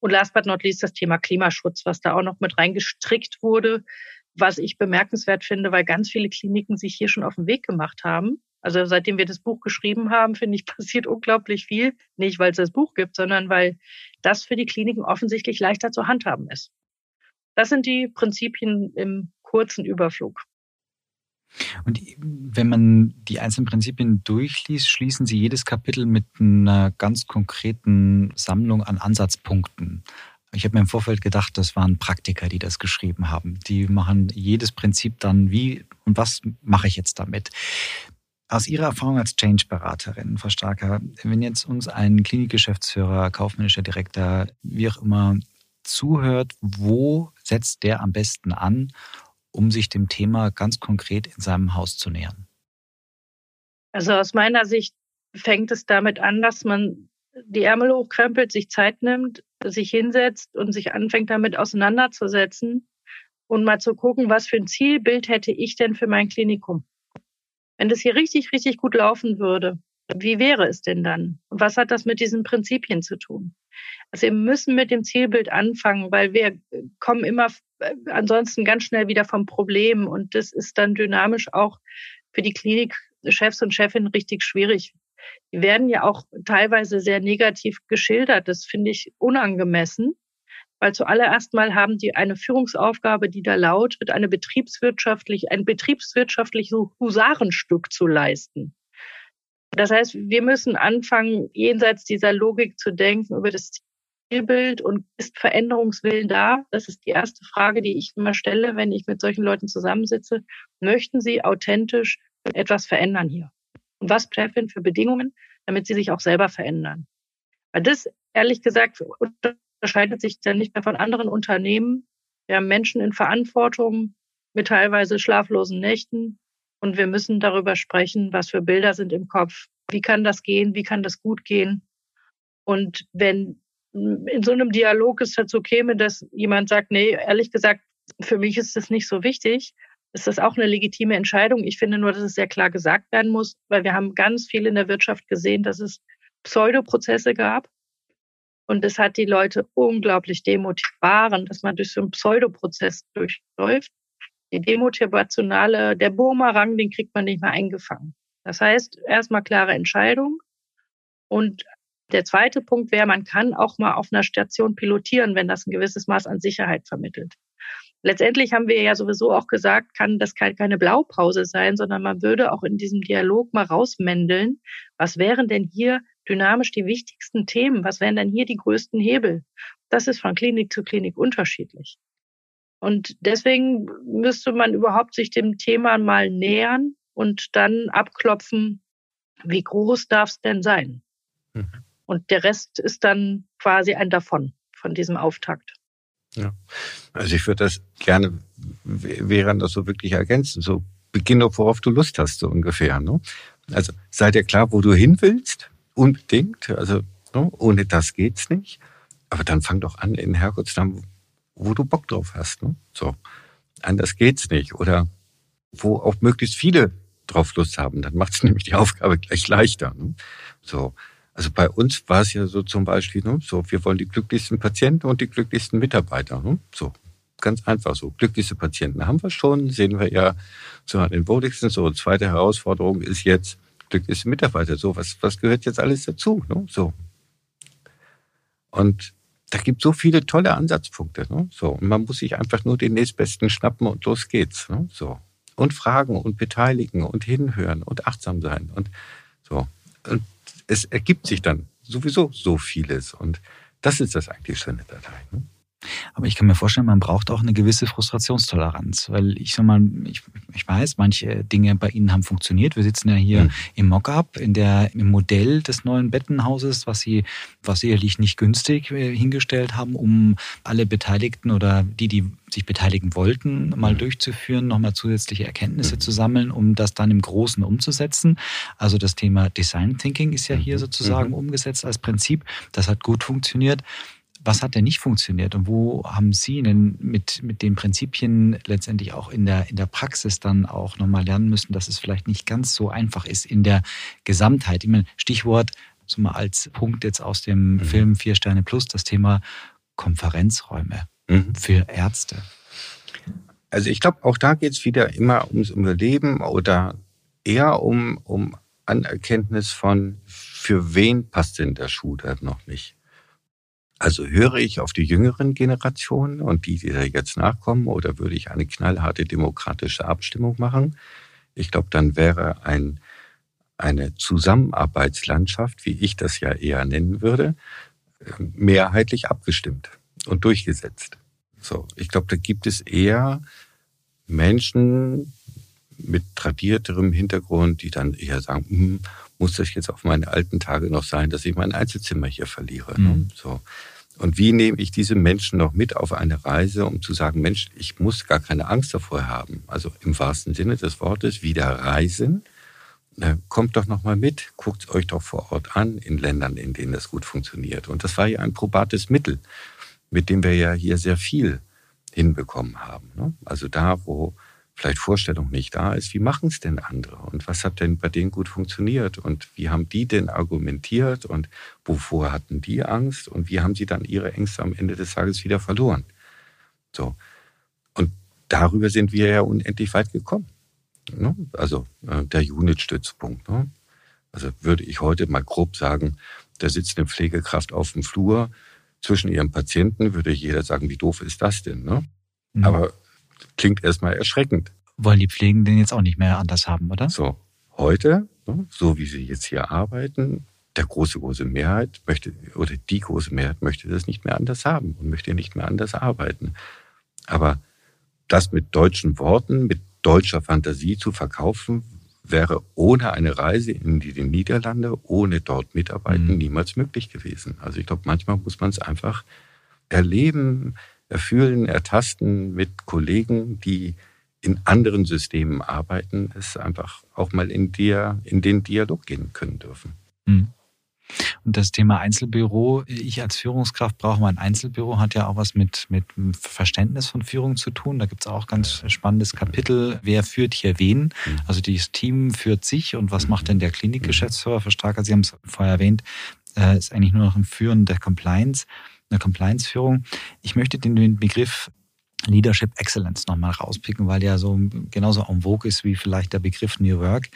Und last but not least das Thema Klimaschutz, was da auch noch mit reingestrickt wurde was ich bemerkenswert finde, weil ganz viele Kliniken sich hier schon auf den Weg gemacht haben. Also seitdem wir das Buch geschrieben haben, finde ich, (laughs) passiert unglaublich viel. Nicht, weil es das Buch gibt, sondern weil das für die Kliniken offensichtlich leichter zu handhaben ist. Das sind die Prinzipien im kurzen Überflug. Und wenn man die einzelnen Prinzipien durchliest, schließen sie jedes Kapitel mit einer ganz konkreten Sammlung an Ansatzpunkten. Ich habe mir im Vorfeld gedacht, das waren Praktiker, die das geschrieben haben. Die machen jedes Prinzip dann wie und was mache ich jetzt damit? Aus Ihrer Erfahrung als Change-Beraterin, Frau Starker, wenn jetzt uns ein Klinikgeschäftsführer, kaufmännischer Direktor, wie auch immer, zuhört, wo setzt der am besten an, um sich dem Thema ganz konkret in seinem Haus zu nähern? Also aus meiner Sicht fängt es damit an, dass man die Ärmel hochkrempelt, sich Zeit nimmt, sich hinsetzt und sich anfängt damit auseinanderzusetzen und mal zu gucken, was für ein Zielbild hätte ich denn für mein Klinikum. Wenn das hier richtig, richtig gut laufen würde, wie wäre es denn dann? Und was hat das mit diesen Prinzipien zu tun? Also wir müssen mit dem Zielbild anfangen, weil wir kommen immer äh, ansonsten ganz schnell wieder vom Problem und das ist dann dynamisch auch für die Klinikchefs und Chefinnen richtig schwierig. Die werden ja auch teilweise sehr negativ geschildert. Das finde ich unangemessen, weil zuallererst mal haben die eine Führungsaufgabe, die da lautet, eine betriebswirtschaftlich, ein betriebswirtschaftliches Husarenstück zu leisten. Das heißt, wir müssen anfangen, jenseits dieser Logik zu denken über das Zielbild und ist Veränderungswillen da? Das ist die erste Frage, die ich immer stelle, wenn ich mit solchen Leuten zusammensitze. Möchten Sie authentisch etwas verändern hier? Und was treffen für Bedingungen, damit sie sich auch selber verändern? Weil das, ehrlich gesagt, unterscheidet sich dann nicht mehr von anderen Unternehmen. Wir haben Menschen in Verantwortung mit teilweise schlaflosen Nächten, und wir müssen darüber sprechen, was für Bilder sind im Kopf. Wie kann das gehen? Wie kann das gut gehen? Und wenn in so einem Dialog es dazu käme, dass jemand sagt, nee, ehrlich gesagt, für mich ist das nicht so wichtig, ist das auch eine legitime Entscheidung. Ich finde nur, dass es sehr klar gesagt werden muss, weil wir haben ganz viel in der Wirtschaft gesehen, dass es Pseudoprozesse gab. Und es hat die Leute unglaublich demotiviert, dass man durch so einen Pseudoprozess durchläuft die demotivationale, der Bumerang, den kriegt man nicht mehr eingefangen. Das heißt, erstmal klare Entscheidung. Und der zweite Punkt wäre, man kann auch mal auf einer Station pilotieren, wenn das ein gewisses Maß an Sicherheit vermittelt. Letztendlich haben wir ja sowieso auch gesagt, kann das keine Blaupause sein, sondern man würde auch in diesem Dialog mal rausmändeln, was wären denn hier dynamisch die wichtigsten Themen? Was wären denn hier die größten Hebel? Das ist von Klinik zu Klinik unterschiedlich. Und deswegen müsste man überhaupt sich dem Thema mal nähern und dann abklopfen, wie groß darf es denn sein? Mhm. Und der Rest ist dann quasi ein davon, von diesem Auftakt. Ja. Also ich würde das gerne, während das so wirklich ergänzen, so beginne, worauf du Lust hast, so ungefähr. Ne? Also sei dir klar, wo du hin willst, unbedingt. Also ne? ohne das geht's nicht. Aber dann fang doch an, in Herrgottsnamen, wo du Bock drauf hast. Ne? So, anders geht's nicht. Oder wo auch möglichst viele drauf Lust haben. Dann macht es (laughs) nämlich die Aufgabe gleich leichter. Ne? So, also bei uns war es ja so zum Beispiel, ne? so wir wollen die glücklichsten Patienten und die glücklichsten Mitarbeiter. Ne? So, ganz einfach so. Glücklichste Patienten haben wir schon, sehen wir ja so an den wohligsten. So, zweite Herausforderung ist jetzt glücklichste Mitarbeiter. So, was, was gehört jetzt alles dazu? Ne? So. Und da gibt so viele tolle Ansatzpunkte. Ne? So, und man muss sich einfach nur den nächstbesten schnappen und los geht's. Ne? So. Und fragen und beteiligen und hinhören und achtsam sein. Und so. Und es ergibt sich dann sowieso so vieles. Und das ist das eigentlich Schöne dabei. Ne? Aber ich kann mir vorstellen, man braucht auch eine gewisse Frustrationstoleranz, weil ich sag mal, ich, ich weiß, manche Dinge bei Ihnen haben funktioniert. Wir sitzen ja hier mhm. im Mockup, in der im Modell des neuen Bettenhauses, was Sie, was sicherlich nicht günstig äh, hingestellt haben, um alle Beteiligten oder die, die sich beteiligen wollten, mal mhm. durchzuführen, nochmal zusätzliche Erkenntnisse mhm. zu sammeln, um das dann im Großen umzusetzen. Also das Thema Design Thinking ist ja hier mhm. sozusagen mhm. umgesetzt als Prinzip. Das hat gut funktioniert was hat denn nicht funktioniert und wo haben Sie denn mit, mit den Prinzipien letztendlich auch in der, in der Praxis dann auch nochmal lernen müssen, dass es vielleicht nicht ganz so einfach ist in der Gesamtheit? Ich meine, Stichwort so mal als Punkt jetzt aus dem mhm. Film Vier Sterne Plus, das Thema Konferenzräume mhm. für Ärzte. Also ich glaube, auch da geht es wieder immer ums Überleben oder eher um, um Anerkenntnis von, für wen passt denn der Schuh da noch nicht. Also höre ich auf die jüngeren Generationen und die, die da jetzt nachkommen, oder würde ich eine knallharte demokratische Abstimmung machen? Ich glaube, dann wäre ein, eine Zusammenarbeitslandschaft, wie ich das ja eher nennen würde, mehrheitlich abgestimmt und durchgesetzt. So, ich glaube, da gibt es eher Menschen mit tradierterem Hintergrund, die dann eher sagen, hm, muss das jetzt auf meine alten Tage noch sein, dass ich mein Einzelzimmer hier verliere? Ne? Mhm. So. Und wie nehme ich diese Menschen noch mit auf eine Reise, um zu sagen, Mensch, ich muss gar keine Angst davor haben. Also im wahrsten Sinne des Wortes wieder reisen kommt doch noch mal mit, guckt euch doch vor Ort an in Ländern, in denen das gut funktioniert. Und das war ja ein probates Mittel, mit dem wir ja hier sehr viel hinbekommen haben. Ne? Also da, wo vielleicht Vorstellung nicht da ist, wie machen es denn andere und was hat denn bei denen gut funktioniert und wie haben die denn argumentiert und wovor hatten die Angst und wie haben sie dann ihre Ängste am Ende des Tages wieder verloren. So. Und darüber sind wir ja unendlich weit gekommen. Ne? Also äh, der Unit-Stützpunkt. Ne? Also würde ich heute mal grob sagen, da sitzt eine Pflegekraft auf dem Flur zwischen ihrem Patienten, würde jeder sagen, wie doof ist das denn? Ne? Mhm. Aber klingt erstmal erschreckend. Wollen die Pflegenden jetzt auch nicht mehr anders haben, oder? So, heute, ne, so wie sie jetzt hier arbeiten, der große, große Mehrheit möchte, oder die große Mehrheit möchte das nicht mehr anders haben und möchte nicht mehr anders arbeiten. Aber das mit deutschen Worten, mit deutscher Fantasie zu verkaufen, wäre ohne eine Reise in die Niederlande, ohne dort mitarbeiten, mhm. niemals möglich gewesen. Also ich glaube, manchmal muss man es einfach erleben, erfühlen, ertasten mit Kollegen, die in anderen Systemen arbeiten, es einfach auch mal in, dir, in den Dialog gehen können dürfen. Mhm. Und das Thema Einzelbüro, ich als Führungskraft brauche mein Einzelbüro, hat ja auch was mit, mit Verständnis von Führung zu tun. Da gibt es auch ganz spannendes Kapitel, wer führt hier wen. Mhm. Also dieses Team führt sich und was macht denn der Klinikgeschäftsführer für Starker? Sie haben es vorher erwähnt, äh, ist eigentlich nur noch ein Führen der Compliance, eine Compliance-Führung. Ich möchte den Begriff Leadership Excellence nochmal rauspicken, weil der so genauso en vogue ist wie vielleicht der Begriff New Work.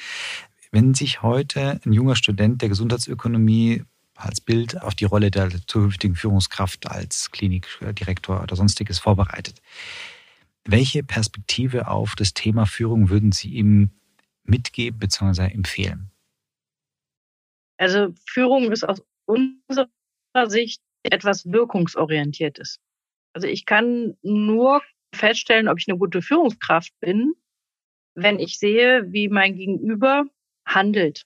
Wenn sich heute ein junger Student der Gesundheitsökonomie als Bild auf die Rolle der zukünftigen Führungskraft als Klinikdirektor oder sonstiges vorbereitet, welche Perspektive auf das Thema Führung würden Sie ihm mitgeben bzw. empfehlen? Also Führung ist aus unserer Sicht etwas wirkungsorientiertes. Also ich kann nur feststellen, ob ich eine gute Führungskraft bin, wenn ich sehe, wie mein Gegenüber handelt.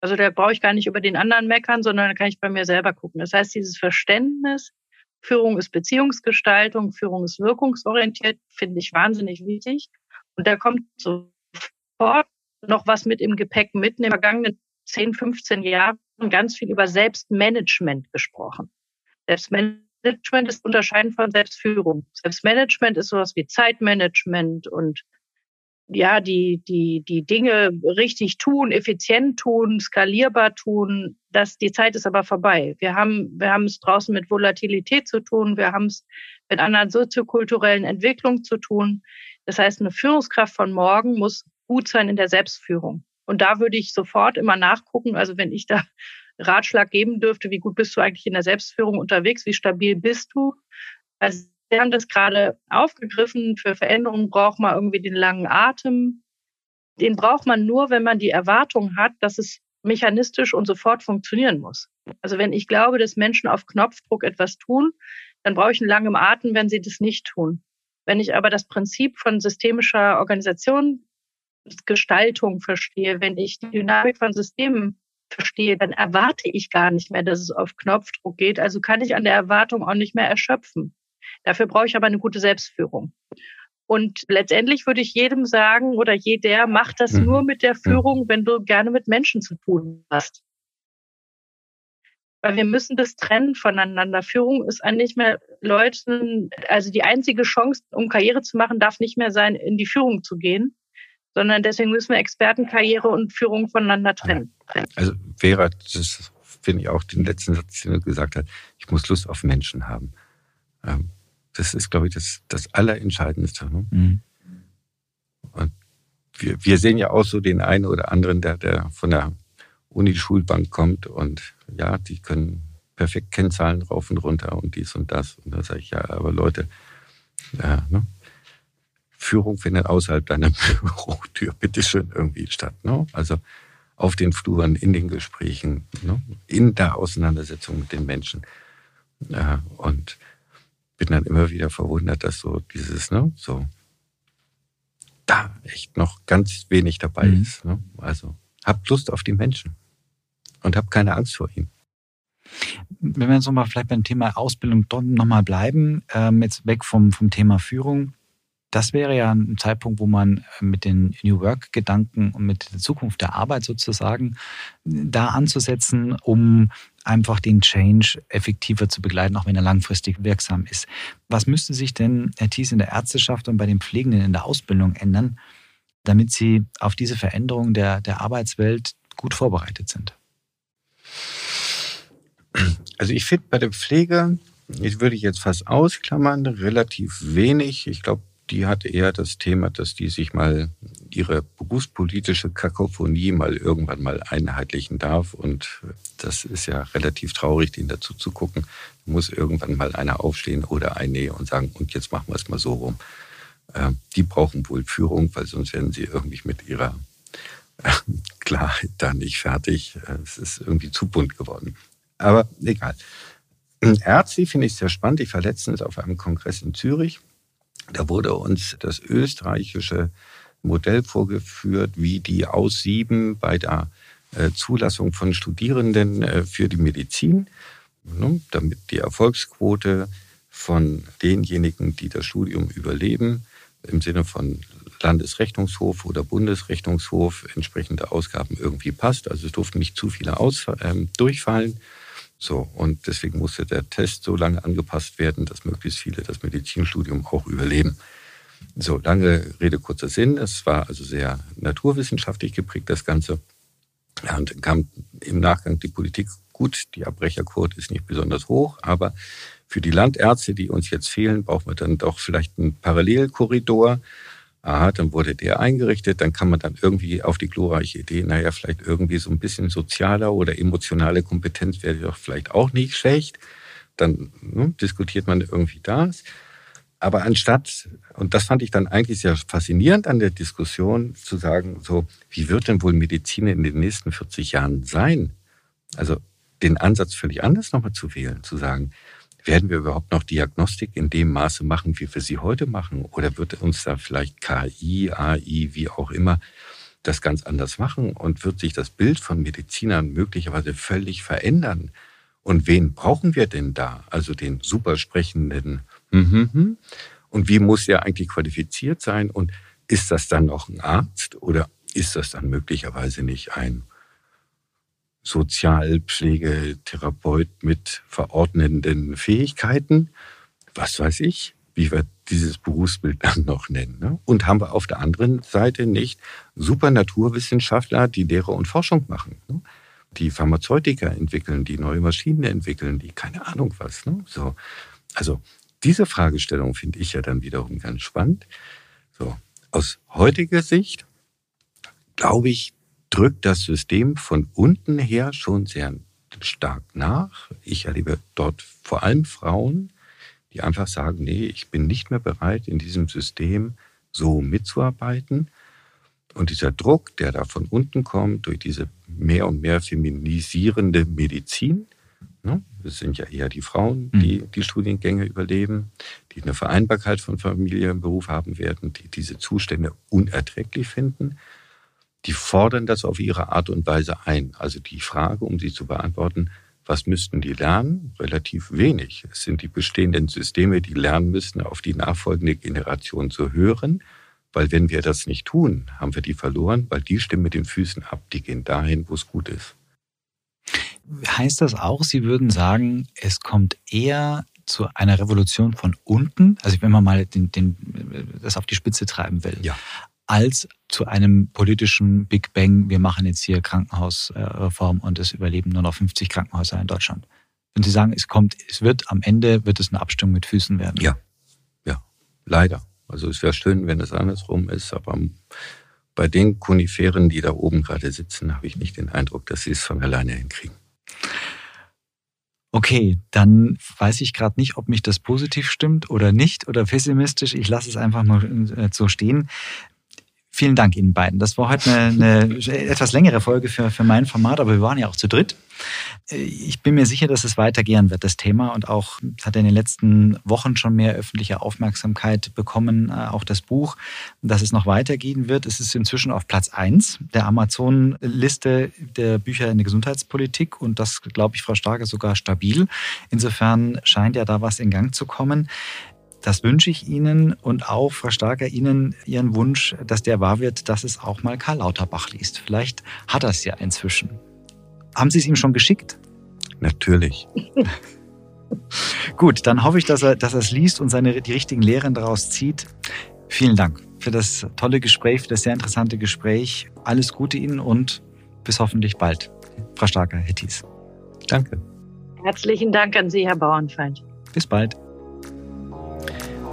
Also da brauche ich gar nicht über den anderen meckern, sondern da kann ich bei mir selber gucken. Das heißt, dieses Verständnis, Führung ist Beziehungsgestaltung, Führung ist wirkungsorientiert, finde ich wahnsinnig wichtig. Und da kommt sofort noch was mit im Gepäck mit. In den vergangenen 10, 15 Jahren ganz viel über Selbstmanagement gesprochen. Selbstmanagement ist unterscheiden von Selbstführung. Selbstmanagement ist sowas wie Zeitmanagement und ja, die, die, die Dinge richtig tun, effizient tun, skalierbar tun, das, die Zeit ist aber vorbei. Wir haben, wir haben es draußen mit Volatilität zu tun. Wir haben es mit einer soziokulturellen Entwicklung zu tun. Das heißt, eine Führungskraft von morgen muss gut sein in der Selbstführung. Und da würde ich sofort immer nachgucken. Also wenn ich da Ratschlag geben dürfte, wie gut bist du eigentlich in der Selbstführung unterwegs? Wie stabil bist du? Also Sie haben das gerade aufgegriffen. Für Veränderungen braucht man irgendwie den langen Atem. Den braucht man nur, wenn man die Erwartung hat, dass es mechanistisch und sofort funktionieren muss. Also wenn ich glaube, dass Menschen auf Knopfdruck etwas tun, dann brauche ich einen langen Atem, wenn sie das nicht tun. Wenn ich aber das Prinzip von systemischer Organisation, Gestaltung verstehe, wenn ich die Dynamik von Systemen verstehe, dann erwarte ich gar nicht mehr, dass es auf Knopfdruck geht. Also kann ich an der Erwartung auch nicht mehr erschöpfen. Dafür brauche ich aber eine gute Selbstführung. Und letztendlich würde ich jedem sagen oder jeder, mach das mhm. nur mit der. Führung, wenn du gerne mit Menschen zu tun hast. Weil wir müssen das trennen voneinander. Führung ist eigentlich mehr Leuten, also die einzige Chance, um Karriere zu machen, darf nicht mehr sein, in die Führung zu gehen, sondern deswegen müssen wir Expertenkarriere und Führung voneinander trennen. Also Vera, das finde ich auch den letzten Satz, den du gesagt hast, ich muss Lust auf Menschen haben. Ähm, das ist, glaube ich, das, das Allerentscheidendste. Ne? Mhm. Und wir, wir sehen ja auch so den einen oder anderen, der, der von der Uni-Schulbank kommt und ja, die können perfekt Kennzahlen rauf und runter und dies und das. Und da sage ich, ja, aber Leute, ja, ne? Führung findet außerhalb deiner (laughs) Bürotür bitteschön irgendwie statt. Ne? Also auf den Fluren, in den Gesprächen, ne? in der Auseinandersetzung mit den Menschen. Ja, und bin dann immer wieder verwundert, dass so dieses, ne, so da echt noch ganz wenig dabei mhm. ist. Ne? Also habt Lust auf die Menschen und habt keine Angst vor ihnen. Wenn wir jetzt nochmal vielleicht beim Thema Ausbildung nochmal bleiben, ähm, jetzt weg vom, vom Thema Führung. Das wäre ja ein Zeitpunkt, wo man mit den New Work-Gedanken und mit der Zukunft der Arbeit sozusagen da anzusetzen, um einfach den Change effektiver zu begleiten, auch wenn er langfristig wirksam ist. Was müsste sich denn, Herr Thies, in der Ärzteschaft und bei den Pflegenden in der Ausbildung ändern, damit sie auf diese Veränderung der, der Arbeitswelt gut vorbereitet sind? Also ich finde bei der Pflege, ich würde jetzt fast ausklammern, relativ wenig. Ich glaube, die hat eher das Thema, dass die sich mal ihre berufspolitische Kakophonie mal irgendwann mal einheitlichen darf. Und das ist ja relativ traurig, denen dazu zu gucken. Da muss irgendwann mal einer aufstehen oder eine und sagen, und jetzt machen wir es mal so rum. Ähm, die brauchen wohl Führung, weil sonst werden sie irgendwie mit ihrer (laughs) Klarheit da nicht fertig. Äh, es ist irgendwie zu bunt geworden. Aber egal. Ärzte finde ich sehr spannend. Ich war letztens auf einem Kongress in Zürich da wurde uns das österreichische Modell vorgeführt, wie die aussieben bei der äh, Zulassung von Studierenden äh, für die Medizin, ne, damit die Erfolgsquote von denjenigen, die das Studium überleben, im Sinne von Landesrechnungshof oder Bundesrechnungshof entsprechende Ausgaben irgendwie passt. Also es durften nicht zu viele aus, äh, durchfallen. So, und deswegen musste der Test so lange angepasst werden, dass möglichst viele das Medizinstudium auch überleben. So, lange Rede, kurzer Sinn. Es war also sehr naturwissenschaftlich geprägt, das Ganze. Ja, und dann kam im Nachgang die Politik. Gut, die Abbrecherquote ist nicht besonders hoch, aber für die Landärzte, die uns jetzt fehlen, brauchen wir dann doch vielleicht einen Parallelkorridor Aha, dann wurde der eingerichtet, dann kann man dann irgendwie auf die glorreiche Idee, naja, vielleicht irgendwie so ein bisschen sozialer oder emotionale Kompetenz wäre doch vielleicht auch nicht schlecht. Dann ne, diskutiert man irgendwie das. Aber anstatt, und das fand ich dann eigentlich sehr faszinierend an der Diskussion, zu sagen, so, wie wird denn wohl Medizin in den nächsten 40 Jahren sein? Also den Ansatz völlig anders nochmal zu wählen, zu sagen, werden wir überhaupt noch Diagnostik in dem Maße machen, wie wir sie heute machen? Oder wird uns da vielleicht KI, AI, wie auch immer, das ganz anders machen? Und wird sich das Bild von Medizinern möglicherweise völlig verändern? Und wen brauchen wir denn da? Also den supersprechenden mhm. Und wie muss er eigentlich qualifiziert sein? Und ist das dann noch ein Arzt oder ist das dann möglicherweise nicht ein Sozialpflegetherapeut mit verordnenden Fähigkeiten. Was weiß ich, wie wir dieses Berufsbild dann noch nennen. Ne? Und haben wir auf der anderen Seite nicht super Naturwissenschaftler, die Lehre und Forschung machen, ne? die Pharmazeutiker entwickeln, die neue Maschinen entwickeln, die keine Ahnung was. Ne? So. Also diese Fragestellung finde ich ja dann wiederum ganz spannend. So. Aus heutiger Sicht glaube ich, drückt das System von unten her schon sehr stark nach. Ich erlebe dort vor allem Frauen, die einfach sagen, nee, ich bin nicht mehr bereit, in diesem System so mitzuarbeiten. Und dieser Druck, der da von unten kommt, durch diese mehr und mehr feminisierende Medizin, ne, das sind ja eher die Frauen, die mhm. die Studiengänge überleben, die eine Vereinbarkeit von Familie und Beruf haben werden, die diese Zustände unerträglich finden, die fordern das auf ihre Art und Weise ein. Also die Frage, um sie zu beantworten, was müssten die lernen? Relativ wenig. Es sind die bestehenden Systeme, die lernen müssen, auf die nachfolgende Generation zu hören. Weil wenn wir das nicht tun, haben wir die verloren, weil die stimmen mit den Füßen ab, die gehen dahin, wo es gut ist. Heißt das auch, Sie würden sagen, es kommt eher zu einer Revolution von unten, also wenn man mal den, den, das auf die Spitze treiben will, ja als zu einem politischen Big Bang, wir machen jetzt hier Krankenhausreform und es überleben nur noch 50 Krankenhäuser in Deutschland. Wenn Sie sagen, es kommt, es wird am Ende wird es eine Abstimmung mit Füßen werden. Ja, ja, leider. Also es wäre schön, wenn es andersrum ist, aber bei den Koniferen, die da oben gerade sitzen, habe ich nicht den Eindruck, dass sie es von alleine hinkriegen. Okay, dann weiß ich gerade nicht, ob mich das positiv stimmt oder nicht oder pessimistisch. Ich lasse es einfach mal äh, so stehen. Vielen Dank Ihnen beiden. Das war heute eine, eine (laughs) etwas längere Folge für, für mein Format, aber wir waren ja auch zu dritt. Ich bin mir sicher, dass es weitergehen wird, das Thema. Und auch, es hat in den letzten Wochen schon mehr öffentliche Aufmerksamkeit bekommen, äh, auch das Buch, dass es noch weitergehen wird. Es ist inzwischen auf Platz eins der Amazon-Liste der Bücher in der Gesundheitspolitik. Und das, glaube ich, Frau Starke, sogar stabil. Insofern scheint ja da was in Gang zu kommen. Das wünsche ich Ihnen und auch, Frau Starker, Ihnen Ihren Wunsch, dass der wahr wird, dass es auch mal Karl Lauterbach liest. Vielleicht hat er es ja inzwischen. Haben Sie es ihm schon geschickt? Natürlich. (laughs) Gut, dann hoffe ich, dass er, dass er es liest und seine, die richtigen Lehren daraus zieht. Vielen Dank für das tolle Gespräch, für das sehr interessante Gespräch. Alles Gute Ihnen und bis hoffentlich bald. Frau Starker, Herr Thies. Danke. Herzlichen Dank an Sie, Herr Bauernfeind. Bis bald.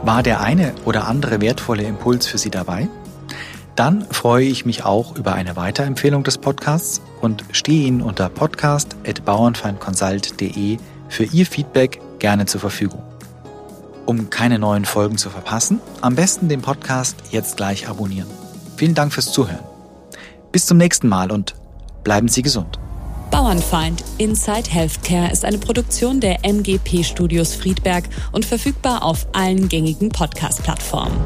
War der eine oder andere wertvolle Impuls für Sie dabei? Dann freue ich mich auch über eine Weiterempfehlung des Podcasts und stehe Ihnen unter podcast.bauernfeindconsult.de für Ihr Feedback gerne zur Verfügung. Um keine neuen Folgen zu verpassen, am besten den Podcast jetzt gleich abonnieren. Vielen Dank fürs Zuhören. Bis zum nächsten Mal und bleiben Sie gesund. Bauernfeind Inside Healthcare ist eine Produktion der MGP Studios Friedberg und verfügbar auf allen gängigen Podcast-Plattformen.